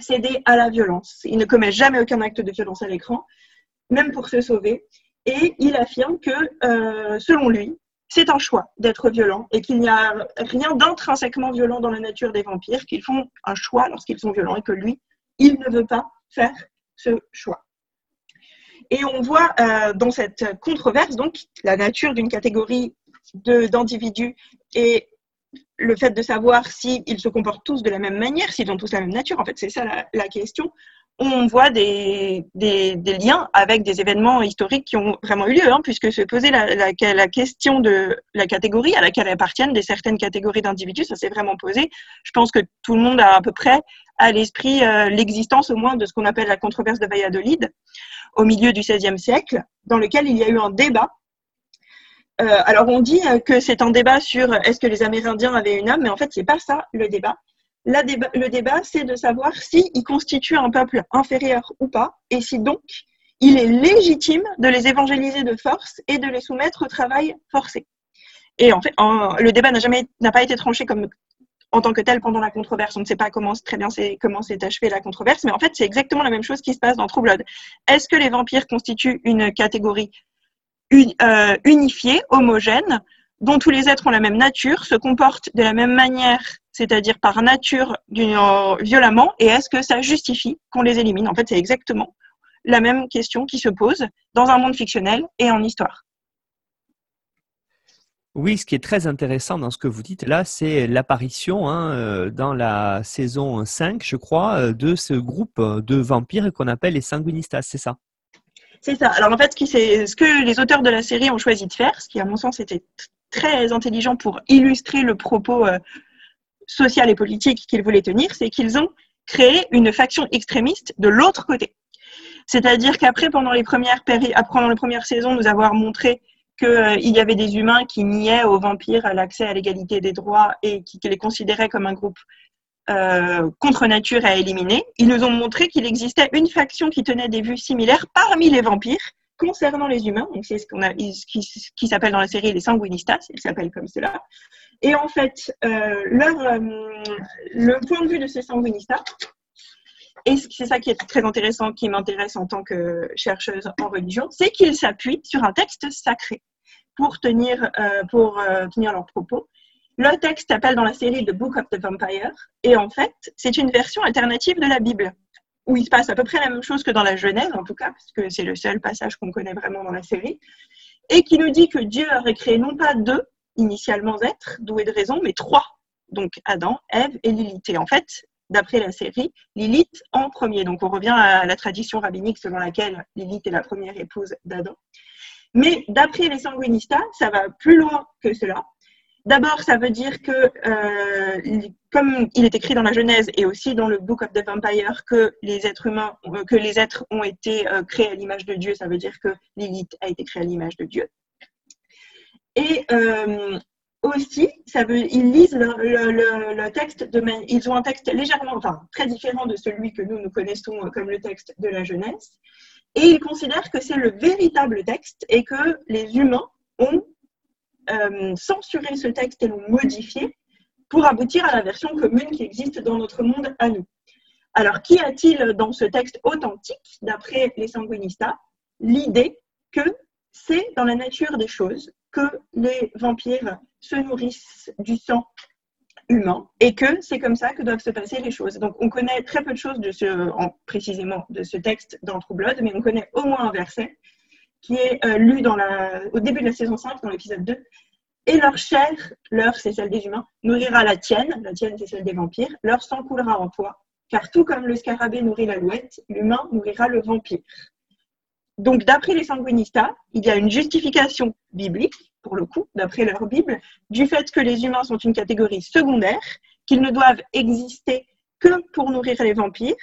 céder à la violence. Il ne commet jamais aucun acte de violence à l'écran, même pour se sauver. Et il affirme que, selon lui, c'est un choix d'être violent et qu'il n'y a rien d'intrinsèquement violent dans la nature des vampires, qu'ils font un choix lorsqu'ils sont violents et que lui il ne veut pas faire ce choix. Et on voit euh, dans cette controverse donc la nature d'une catégorie d'individus et le fait de savoir s'ils se comportent tous de la même manière, s'ils ont tous la même nature. En fait, c'est ça la, question. On voit des, liens avec des événements historiques qui ont vraiment eu lieu, hein, puisque se poser la, la, question de la catégorie à laquelle appartiennent des certaines catégories d'individus, ça s'est vraiment posé. Je pense que tout le monde a à peu près à l'esprit euh, l'existence au moins de ce qu'on appelle la controverse de Valladolid au milieu du XVIe siècle, dans lequel il y a eu un débat. Euh, alors on dit euh, que c'est un débat sur est-ce que les Amérindiens avaient une âme, mais en fait c'est pas ça le débat. le débat, c'est de savoir s'ils constituent un peuple inférieur ou pas, et si donc il est légitime de les évangéliser de force et de les soumettre au travail forcé. Et en fait, le débat n'a jamais n'a pas été tranché comme en tant que tel pendant la controverse. On ne sait pas comment très bien comment s'est achevée la controverse, mais en fait c'est exactement la même chose qui se passe dans True Blood. Est-ce que les vampires constituent une catégorie euh, unifiée, homogène, dont tous les êtres ont la même nature, se comportent de la même manière, c'est-à-dire par nature violemment, et est-ce que ça justifie qu'on les élimine? En fait, c'est exactement la même question qui se pose dans un monde fictionnel et en histoire. Oui, ce qui est très intéressant dans ce que vous dites là, c'est l'apparition hein, euh, dans la saison 5, je crois, euh, de ce groupe de vampires qu'on appelle les sanguinistas, c'est ça? C'est ça. Alors en fait, ce que les auteurs de la série ont choisi de faire, ce qui à mon sens était très intelligent pour illustrer le propos euh, social et politique qu'ils voulaient tenir, c'est qu'ils ont créé une faction extrémiste de l'autre côté. C'est-à-dire qu'après, pendant les premières pendant les premières saisons, nous avoir montré qu'il euh, y avait des humains qui niaient aux vampires l'accès à l'égalité des droits et qui, les considéraient comme un groupe euh, contre nature à éliminer. Ils nous ont montré qu'il existait une faction qui tenait des vues similaires parmi les vampires concernant les humains. Donc c'est ce qu'on a, qui, qui s'appelle dans la série les sanguinistas. Ils s'appellent comme cela. Et en fait, euh, leur, le point de vue de ces sanguinistas, et c'est ça qui est très intéressant, qui m'intéresse en tant que chercheuse en religion, c'est qu'ils s'appuient sur un texte sacré pour tenir, euh, euh, leurs propos. Le texte s'appelle dans la série The Book of the Vampire, et en fait, c'est une version alternative de la Bible, où il se passe à peu près la même chose que dans la Genèse, en tout cas, parce que c'est le seul passage qu'on connaît vraiment dans la série, et qui nous dit que Dieu aurait créé non pas deux, initialement êtres, doués de raison, mais trois. Donc Adam, Ève et Lilith. Et en fait, d'après la série, Lilith en premier. Donc on revient à la tradition rabbinique selon laquelle Lilith est la première épouse d'Adam. Mais d'après les sanguinistas, ça va plus loin que cela. D'abord, ça veut dire que, euh, comme il est écrit dans la Genèse et aussi dans le Book of the Vampire, que les êtres humains, euh, que les êtres ont été euh, créés à l'image de Dieu, ça veut dire que Lilith a été créée à l'image de Dieu. Et aussi, ça veut, ils lisent le, texte de ils ont un texte légèrement, enfin très différent de celui que nous nous connaissons comme le texte de la jeunesse, et ils considèrent que c'est le véritable texte et que les humains ont euh, censuré ce texte et l'ont modifié pour aboutir à la version commune qui existe dans notre monde à nous. Alors, qu'y a-t-il dans ce texte authentique, d'après les sanguinistas? L'idée que c'est dans la nature des choses que les vampires se nourrissent du sang humain et que c'est comme ça que doivent se passer les choses. Donc on connaît très peu de choses précisément de ce texte dans True mais on connaît au moins un verset qui est euh, lu au début de la saison 5, dans l'épisode 2. Et leur chair, leur c'est celle des humains, nourrira la tienne, la tienne c'est celle des vampires, leur sang coulera en toi, car tout comme le scarabée nourrit l'alouette, l'humain nourrira le vampire. Donc, d'après les sanguinistas, il y a une justification biblique, pour le coup, d'après leur Bible, du fait que les humains sont une catégorie secondaire, qu'ils ne doivent exister que pour nourrir les vampires.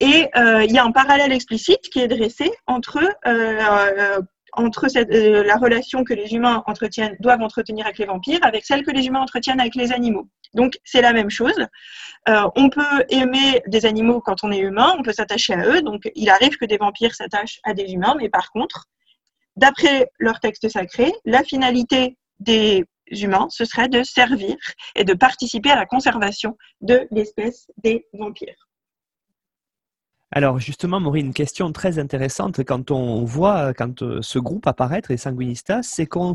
Et euh, il y a un parallèle explicite qui est dressé entre euh, euh, la relation que les humains doivent entretenir avec les vampires, avec celle que les humains entretiennent avec les animaux. Donc c'est la même chose. Euh, on peut aimer des animaux quand on est humain, on peut s'attacher à eux. Donc il arrive que des vampires s'attachent à des humains, mais par contre, d'après leur texte sacré, la finalité des humains, ce serait de servir et de participer à la conservation de l'espèce des vampires. Alors justement, Maureen, une question très intéressante. Quand on voit quand euh, ce groupe apparaître, les sanguinistas, c'est qu'on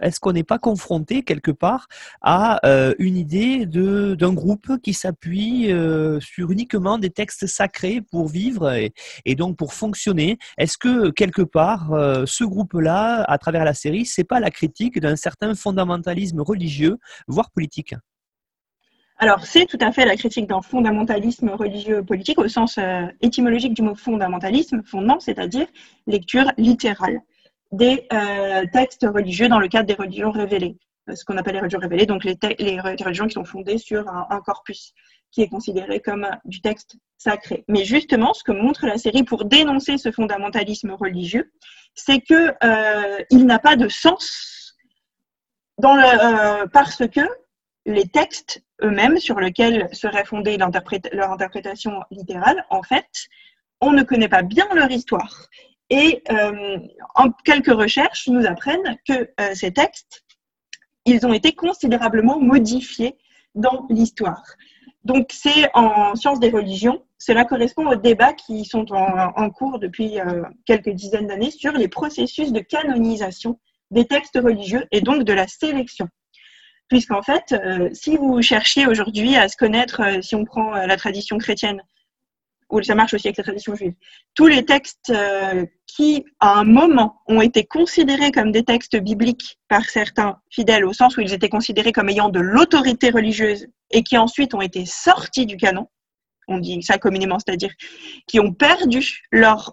est-ce qu'on n'est pas confronté quelque part à euh, une idée de d'un groupe qui s'appuie euh, sur uniquement des textes sacrés pour vivre et, donc pour fonctionner? Est-ce que quelque part ce groupe-là, à travers la série, c'est pas la critique d'un certain fondamentalisme religieux, voire politique? Alors, c'est tout à fait la critique d'un fondamentalisme religieux politique au sens euh, étymologique du mot fondamentalisme, fondement, c'est-à-dire lecture littérale des euh, textes religieux dans le cadre des religions révélées, euh, ce qu'on appelle les religions révélées, donc les, religions qui sont fondées sur un, corpus qui est considéré comme du texte sacré. Mais justement, ce que montre la série pour dénoncer ce fondamentalisme religieux, c'est que il n'a pas de sens parce que les textes eux-mêmes sur lesquels serait fondée leur interprétation littérale, en fait, on ne connaît pas bien leur histoire. Et euh, quelques recherches nous apprennent que euh, ces textes, ils ont été considérablement modifiés dans l'histoire. Donc c'est en sciences des religions, cela correspond aux débats qui sont en, cours depuis euh, quelques dizaines d'années sur les processus de canonisation des textes religieux et donc de la sélection puisqu'en fait, euh, si vous cherchiez aujourd'hui à se connaître, euh, si on prend euh, la tradition chrétienne, ou ça marche aussi avec la tradition juive, tous les textes qui, à un moment, ont été considérés comme des textes bibliques par certains fidèles, au sens où ils étaient considérés comme ayant de l'autorité religieuse, et qui ensuite ont été sortis du canon, on dit ça communément, c'est-à-dire qui ont perdu leur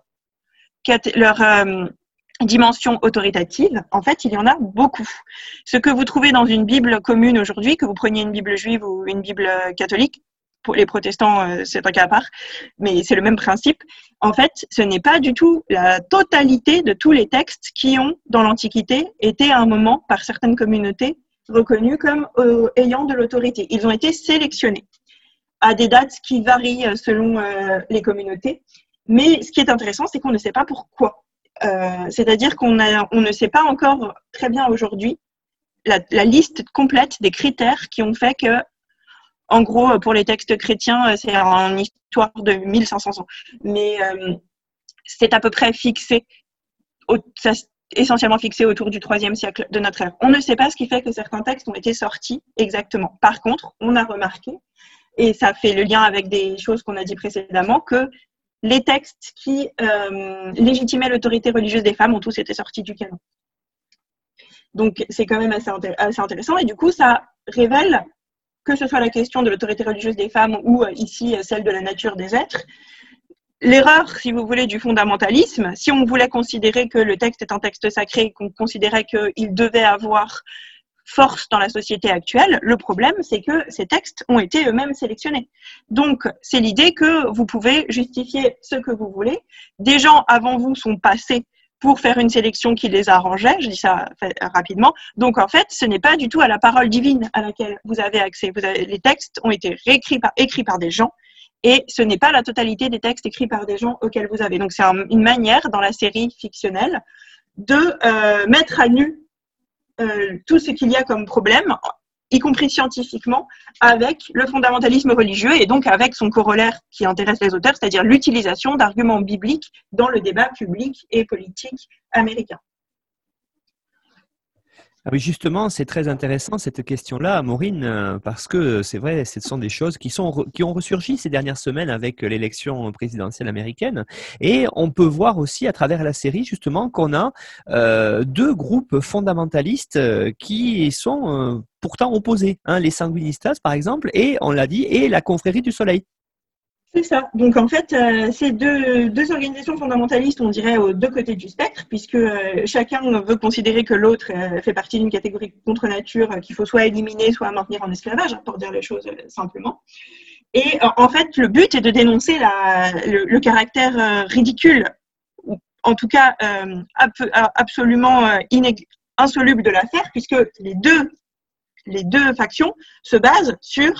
leur dimension autoritative, en fait, il y en a beaucoup. Ce que vous trouvez dans une Bible commune aujourd'hui, que vous preniez une Bible juive ou une Bible catholique, pour les protestants, euh, c'est un cas à part, mais c'est le même principe. En fait, ce n'est pas du tout la totalité de tous les textes qui ont, dans l'Antiquité, été à un moment, par certaines communautés, reconnus comme euh, ayant de l'autorité. Ils ont été sélectionnés à des dates qui varient euh, selon les communautés. Mais ce qui est intéressant, c'est qu'on ne sait pas pourquoi. C'est-à-dire qu'on on ne sait pas encore très bien aujourd'hui la, liste complète des critères qui ont fait que en gros, pour les textes chrétiens, euh, c'est une histoire de 1500 ans. Mais euh, c'est à peu près fixé, essentiellement fixé autour du troisième siècle de notre ère. On ne sait pas ce qui fait que certains textes ont été sortis exactement. Par contre, on a remarqué, et ça fait le lien avec des choses qu'on a dit précédemment, que les textes qui euh, légitimaient l'autorité religieuse des femmes ont tous été sortis du canon. Donc c'est quand même assez, intéressant et du coup ça révèle que ce soit la question de l'autorité religieuse des femmes ou euh, ici celle de la nature des êtres. L'erreur, si vous voulez, du fondamentalisme, si on voulait considérer que le texte est un texte sacré, qu'on considérait qu'il devait avoir force dans la société actuelle, le problème, c'est que ces textes ont été eux-mêmes sélectionnés. Donc, c'est l'idée que vous pouvez justifier ce que vous voulez. Des gens avant vous sont passés pour faire une sélection qui les arrangeait, je dis ça rapidement. Donc en fait, ce n'est pas du tout à la parole divine à laquelle vous avez accès. Vous avez, les textes ont été réécrits par, écrits par des gens et ce n'est pas la totalité des textes écrits par des gens auxquels vous avez. Donc c'est une manière dans la série fictionnelle de euh, mettre à nu euh, tout ce qu'il y a comme problème y compris scientifiquement, avec le fondamentalisme religieux et donc avec son corollaire qui intéresse les auteurs, c'est-à-dire l'utilisation d'arguments bibliques dans le débat public et politique américain. Ah oui, justement, c'est très intéressant cette question-là, Maureen, euh, parce que c'est vrai, ce sont des choses qui, sont, qui ont ressurgi ces dernières semaines avec l'élection présidentielle américaine. Et on peut voir aussi à travers la série, justement, qu'on a euh, deux groupes fondamentalistes euh, qui sont pourtant opposés. Hein, les sanguinistas, par exemple, et on l'a dit, et la confrérie du soleil. C'est ça. Donc en fait, euh, ces deux, organisations fondamentalistes, on dirait aux deux côtés du spectre, puisque euh, chacun veut considérer que l'autre euh, fait partie d'une catégorie contre nature qu'il faut soit éliminer, soit maintenir en esclavage, hein, pour dire les choses simplement. Et en fait, le but est de dénoncer le, caractère ridicule, ou en tout cas absolument insoluble de l'affaire, puisque les deux factions se basent sur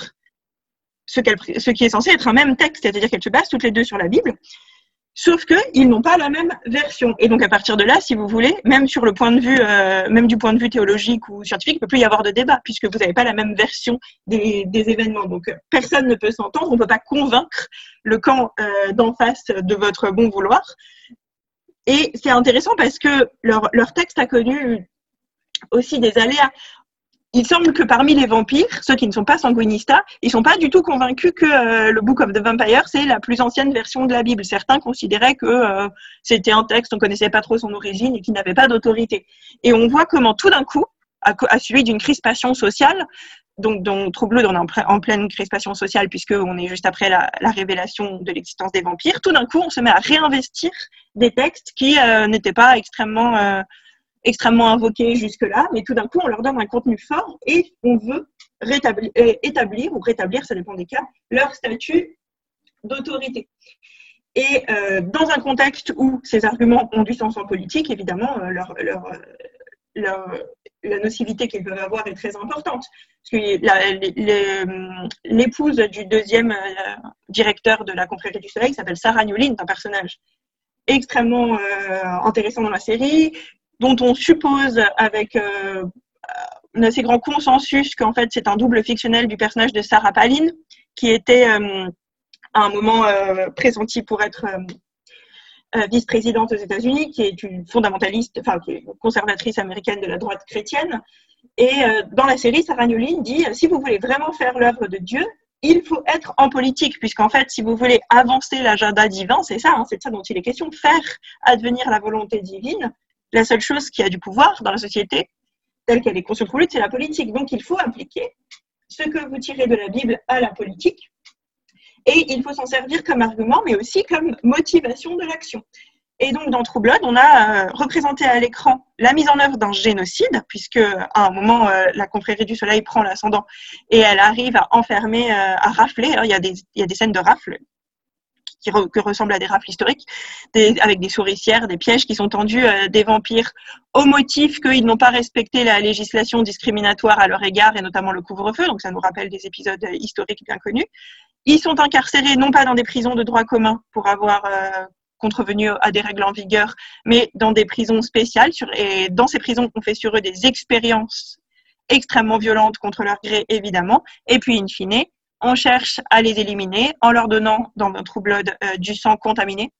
ce, qui est censé être un même texte, c'est-à-dire qu'elles se basent toutes les deux sur la Bible, sauf qu'ils n'ont pas la même version. Et donc à partir de là, si vous voulez, même sur le point de vue, euh, même du point de vue théologique ou scientifique, il ne peut plus y avoir de débat puisque vous n'avez pas la même version des, des événements. Donc personne ne peut s'entendre, on ne peut pas convaincre le camp euh, d'en face de votre bon vouloir. Et c'est intéressant parce que leur, leur texte a connu aussi des aléas il semble que parmi les vampires, ceux qui ne sont pas sanguinistas, ils sont pas du tout convaincus que euh, le Book of the Vampire c'est la plus ancienne version de la Bible. Certains considéraient que euh, c'était un texte, on connaissait pas trop son origine et qui n'avait pas d'autorité. Et on voit comment tout d'un coup, à, à d'une crispation sociale, donc dans Trouble, on est en, pleine crispation sociale puisqu'on est juste après la, révélation de l'existence des vampires. Tout d'un coup, on se met à réinvestir des textes qui euh, n'étaient pas extrêmement extrêmement invoqués jusque-là, mais tout d'un coup, on leur donne un contenu fort et on veut rétablir, euh, établir ou rétablir, ça dépend des cas, leur statut d'autorité. Et euh, dans un contexte où ces arguments ont du sens en politique, évidemment, euh, leur, leur, la nocivité qu'ils peuvent avoir est très importante. L'épouse du deuxième directeur de la confrérie du Soleil s'appelle Sarah Newlin, un personnage extrêmement intéressant dans la série, dont on suppose avec euh, un assez grand consensus qu'en fait c'est un double fictionnel du personnage de Sarah Palin, qui était euh, à un moment euh, pressenti pour être vice-présidente aux États-Unis, qui est une fondamentaliste, enfin qui est conservatrice américaine de la droite chrétienne. Et dans la série, Sarah Newlin dit si vous voulez vraiment faire l'œuvre de Dieu, il faut être en politique, puisqu'en fait, si vous voulez avancer l'agenda divin, c'est ça, hein, c'est ça dont il est question, faire advenir la volonté divine, la seule chose qui a du pouvoir dans la société, telle qu'elle est construite, c'est la politique. Donc il faut appliquer ce que vous tirez de la Bible à la politique. Et il faut s'en servir comme argument, mais aussi comme motivation de l'action. Et donc, dans True on a représenté à l'écran la mise en œuvre d'un génocide, puisque à un moment, la confrérie du soleil prend l'ascendant et elle arrive à enfermer, à rafler. Des, il y a des scènes de rafle qui, ressemblent à des rafles historiques, avec des souricières, des pièges qui sont tendus des vampires au motif qu'ils n'ont pas respecté la législation discriminatoire à leur égard, et notamment le couvre-feu. Donc, ça nous rappelle des épisodes historiques bien connus. Ils sont incarcérés non pas dans des prisons de droit commun pour avoir contrevenu à des règles en vigueur, mais dans des prisons spéciales. et dans ces prisons, on fait sur eux des expériences extrêmement violentes contre leur gré, évidemment. Et puis, in fine, on cherche à les éliminer en leur donnant dans notre blood euh, du sang contaminé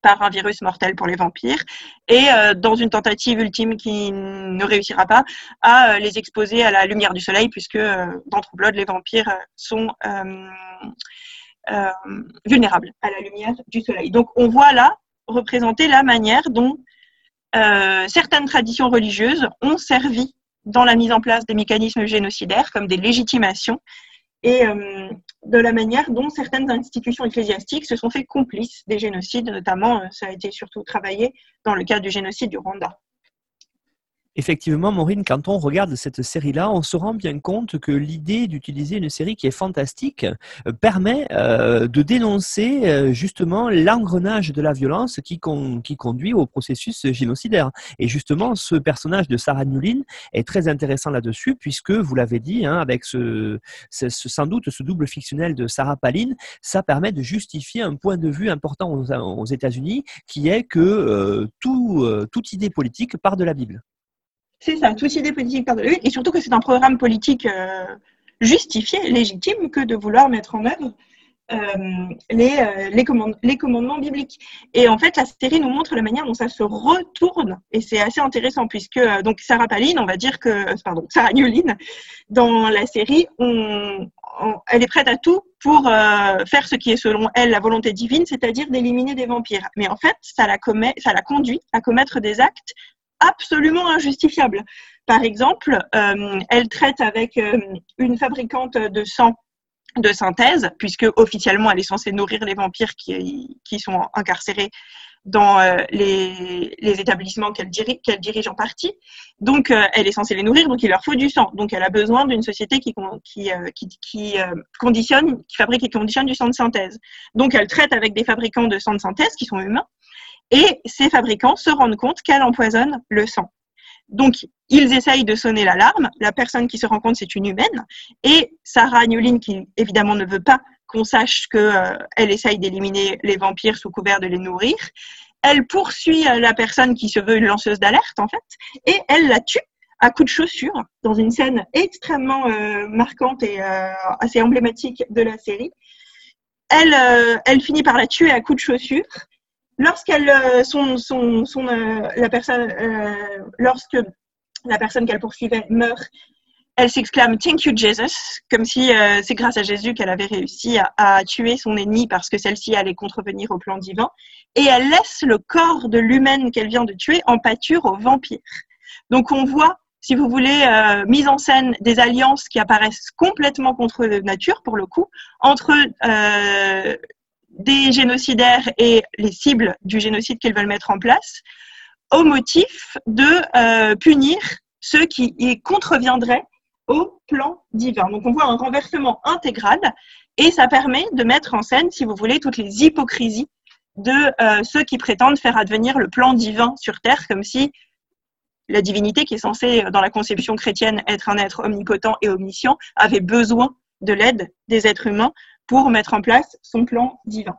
par un virus mortel pour les vampires et euh, dans une tentative ultime qui ne réussira pas à euh, les exposer à la lumière du soleil puisque dans True Blood les vampires sont vulnérables à la lumière du soleil. Donc on voit là représenter la manière dont certaines traditions religieuses ont servi dans la mise en place des mécanismes génocidaires comme des légitimations et euh, de la manière dont certaines institutions ecclésiastiques se sont fait complices des génocides, notamment ça a été surtout travaillé dans le cas du génocide du Rwanda. Effectivement, Maureen, quand on regarde cette série-là, on se rend bien compte que l'idée d'utiliser une série qui est fantastique euh, permet euh, de dénoncer euh, justement l'engrenage de la violence qui, conduit au processus génocidaire. Et justement, ce personnage de Sarah Newlin est très intéressant là-dessus, puisque, vous l'avez dit, hein, avec sans doute ce double fictionnel de Sarah Palin, ça permet de justifier un point de vue important aux, États-Unis, qui est que tout, toute idée politique part de la Bible. C'est ça, toute idée politique par de et surtout que c'est un programme politique euh, justifié, légitime, que de vouloir mettre en œuvre euh, les, euh, les, commandements bibliques. Et en fait, la série nous montre la manière dont ça se retourne, et c'est assez intéressant, puisque donc Sarah Palin, on va dire que, pardon, [laughs] Sarah Newlin, dans la série, elle est prête à tout pour faire ce qui est selon elle la volonté divine, c'est-à-dire d'éliminer des vampires. Mais en fait, ça la conduit à commettre des actes absolument injustifiable. Par exemple, euh, elle traite avec euh, une fabricante de sang de synthèse, puisque officiellement elle est censée nourrir les vampires qui, sont incarcérés dans euh, les, établissements qu'elle dirige, en partie. Donc, elle est censée les nourrir, donc il leur faut du sang. Donc, elle a besoin d'une société qui conditionne, qui fabrique et conditionne du sang de synthèse. Donc, elle traite avec des fabricants de sang de synthèse qui sont humains et ces fabricants se rendent compte qu'elle empoisonne le sang. Donc, ils essayent de sonner l'alarme. La personne qui se rend compte, c'est une humaine. Et Sarah Newlin, qui évidemment ne veut pas qu'on sache qu'elle euh, essaye d'éliminer les vampires sous couvert de les nourrir, elle poursuit euh, la personne qui se veut une lanceuse d'alerte, en fait, et elle la tue à coups de chaussure dans une scène extrêmement euh, marquante et assez emblématique de la série. Elle, elle finit par la tuer à coups de chaussure euh, euh, euh, lorsque la personne qu'elle poursuivait meurt elle s'exclame Thank you Jesus, comme si c'est grâce à Jésus qu'elle avait réussi à, tuer son ennemi parce que celle-ci allait contrevenir au plan divin. Et elle laisse le corps de l'humaine qu'elle vient de tuer en pâture aux vampires. Donc on voit, si vous voulez, mise en scène des alliances qui apparaissent complètement contre nature, pour le coup, entre des génocidaires et les cibles du génocide qu'ils veulent mettre en place au motif de euh, punir ceux qui y contreviendraient au plan divin. Donc on voit un renversement intégral et ça permet de mettre en scène, si vous voulez, toutes les hypocrisies de euh, ceux qui prétendent faire advenir le plan divin sur Terre, comme si la divinité, qui est censée, dans la conception chrétienne, être un être omnipotent et omniscient, avait besoin de l'aide des êtres humains pour mettre en place son plan divin.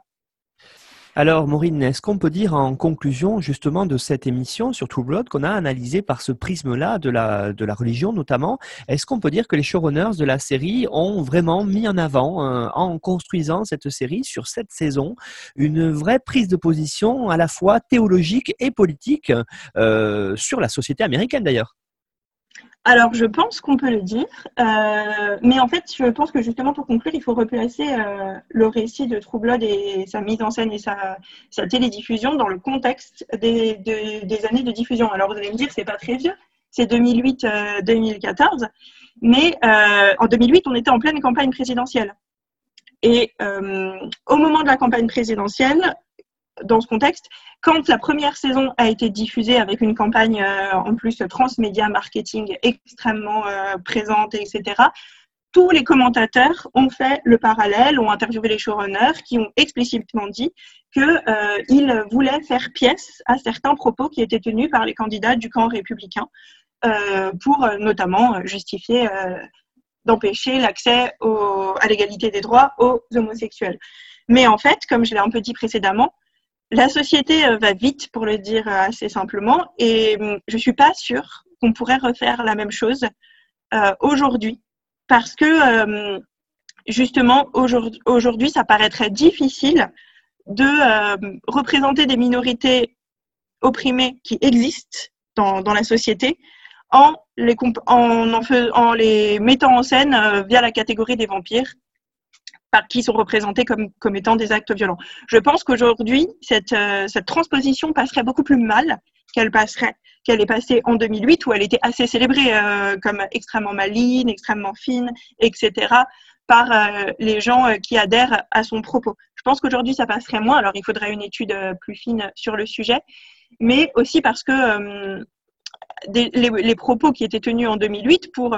Alors, Maureen, est-ce qu'on peut dire en conclusion justement de cette émission sur True Blood qu'on a analysé par ce prisme-là de la, de la religion notamment, est-ce qu'on peut dire que les showrunners de la série ont vraiment mis en avant, euh, en construisant cette série sur cette saison, une vraie prise de position à la fois théologique et politique euh, sur la société américaine d'ailleurs? Alors, je pense qu'on peut le dire, euh, mais en fait, je pense que justement pour conclure, il faut replacer euh, le récit de True Blood et sa mise en scène et sa, télédiffusion dans le contexte des, années de diffusion. Alors, vous allez me dire, c'est pas très vieux, c'est 2008-2014, euh, mais en 2008, on était en pleine campagne présidentielle. Et au moment de la campagne présidentielle, dans ce contexte, quand la première saison a été diffusée avec une campagne en plus transmédia marketing extrêmement présente, etc., tous les commentateurs ont fait le parallèle, ont interviewé les showrunners qui ont explicitement dit qu'ils euh, voulaient faire pièce à certains propos qui étaient tenus par les candidats du camp républicain euh, pour euh, notamment justifier d'empêcher l'accès à l'égalité des droits aux homosexuels. Mais en fait, comme je l'ai un peu dit précédemment, la société va vite, pour le dire assez simplement, et hum, je ne suis pas sûre qu'on pourrait refaire la même chose aujourd'hui. Parce que euh, justement aujourd'hui, ça paraîtrait difficile de euh, représenter des minorités opprimées qui existent dans, la société en les, mettant en scène euh, via la catégorie des vampires par qui sont représentés comme, comme étant des actes violents. Je pense qu'aujourd'hui, cette, cette transposition passerait beaucoup plus mal qu'elle passerait qu'elle est passée en 2008 où elle était assez célébrée euh, comme extrêmement maligne, extrêmement fine, etc. par euh, les gens euh, qui adhèrent à son propos. Je pense qu'aujourd'hui ça passerait moins. Alors il faudrait une étude plus fine sur le sujet, mais aussi parce que les, propos qui étaient tenus en 2008 pour,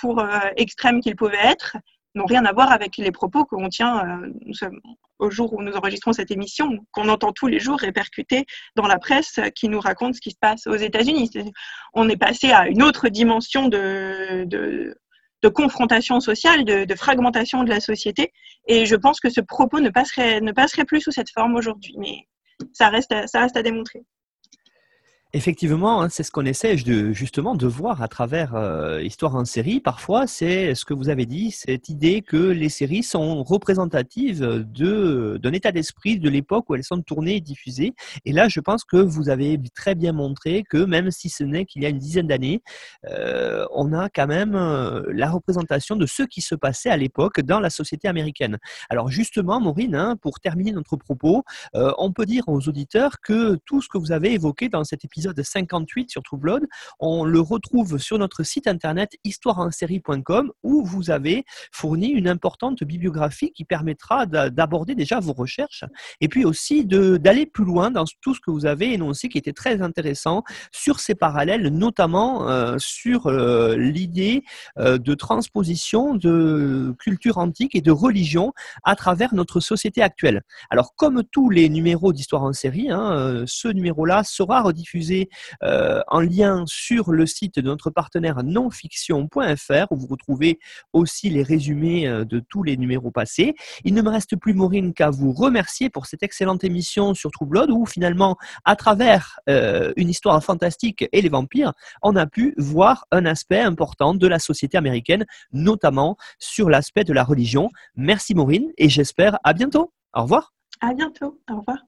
pour extrêmes qu'ils pouvaient être n'ont rien à voir avec les propos qu'on tient euh, au jour où nous enregistrons cette émission, qu'on entend tous les jours répercuter dans la presse qui nous raconte ce qui se passe aux États-Unis. On est passé à une autre dimension de, confrontation sociale, de, fragmentation de la société, et je pense que ce propos ne passerait, ne passerait plus sous cette forme aujourd'hui, mais ça reste à démontrer. Effectivement, hein, c'est ce qu'on essaie de, justement de voir à travers euh, Histoire en série. Parfois, c'est ce que vous avez dit, cette idée que les séries sont représentatives de, d'un état d'esprit de l'époque où elles sont tournées et diffusées. Et là, je pense que vous avez très bien montré que même si ce n'est qu'il y a une dizaine d'années, euh, on a quand même euh, la représentation de ce qui se passait à l'époque dans la société américaine. Alors justement, Maureen, hein, pour terminer notre propos, on peut dire aux auditeurs que tout ce que vous avez évoqué dans cet épisode épisode 58 sur True. On le retrouve sur notre site internet histoireensérie.com où vous avez fourni une importante bibliographie qui permettra d'aborder déjà vos recherches et puis aussi d'aller plus loin dans tout ce que vous avez énoncé qui était très intéressant sur ces parallèles, notamment euh, sur euh, l'idée euh, de transposition de culture antique et de religion à travers notre société actuelle. Alors, comme tous les numéros d'Histoire en série, hein, ce numéro-là sera rediffusé euh, en lien sur le site de notre partenaire nonfiction.fr où vous retrouvez aussi les résumés euh, de tous les numéros passés. Il ne me reste plus, Maureen, qu'à vous remercier pour cette excellente émission sur True Blood où finalement, à travers euh, une histoire fantastique et les vampires, on a pu voir un aspect important de la société américaine, notamment sur l'aspect de la religion. Merci Maureen et j'espère à bientôt. Au revoir. À bientôt. Au revoir.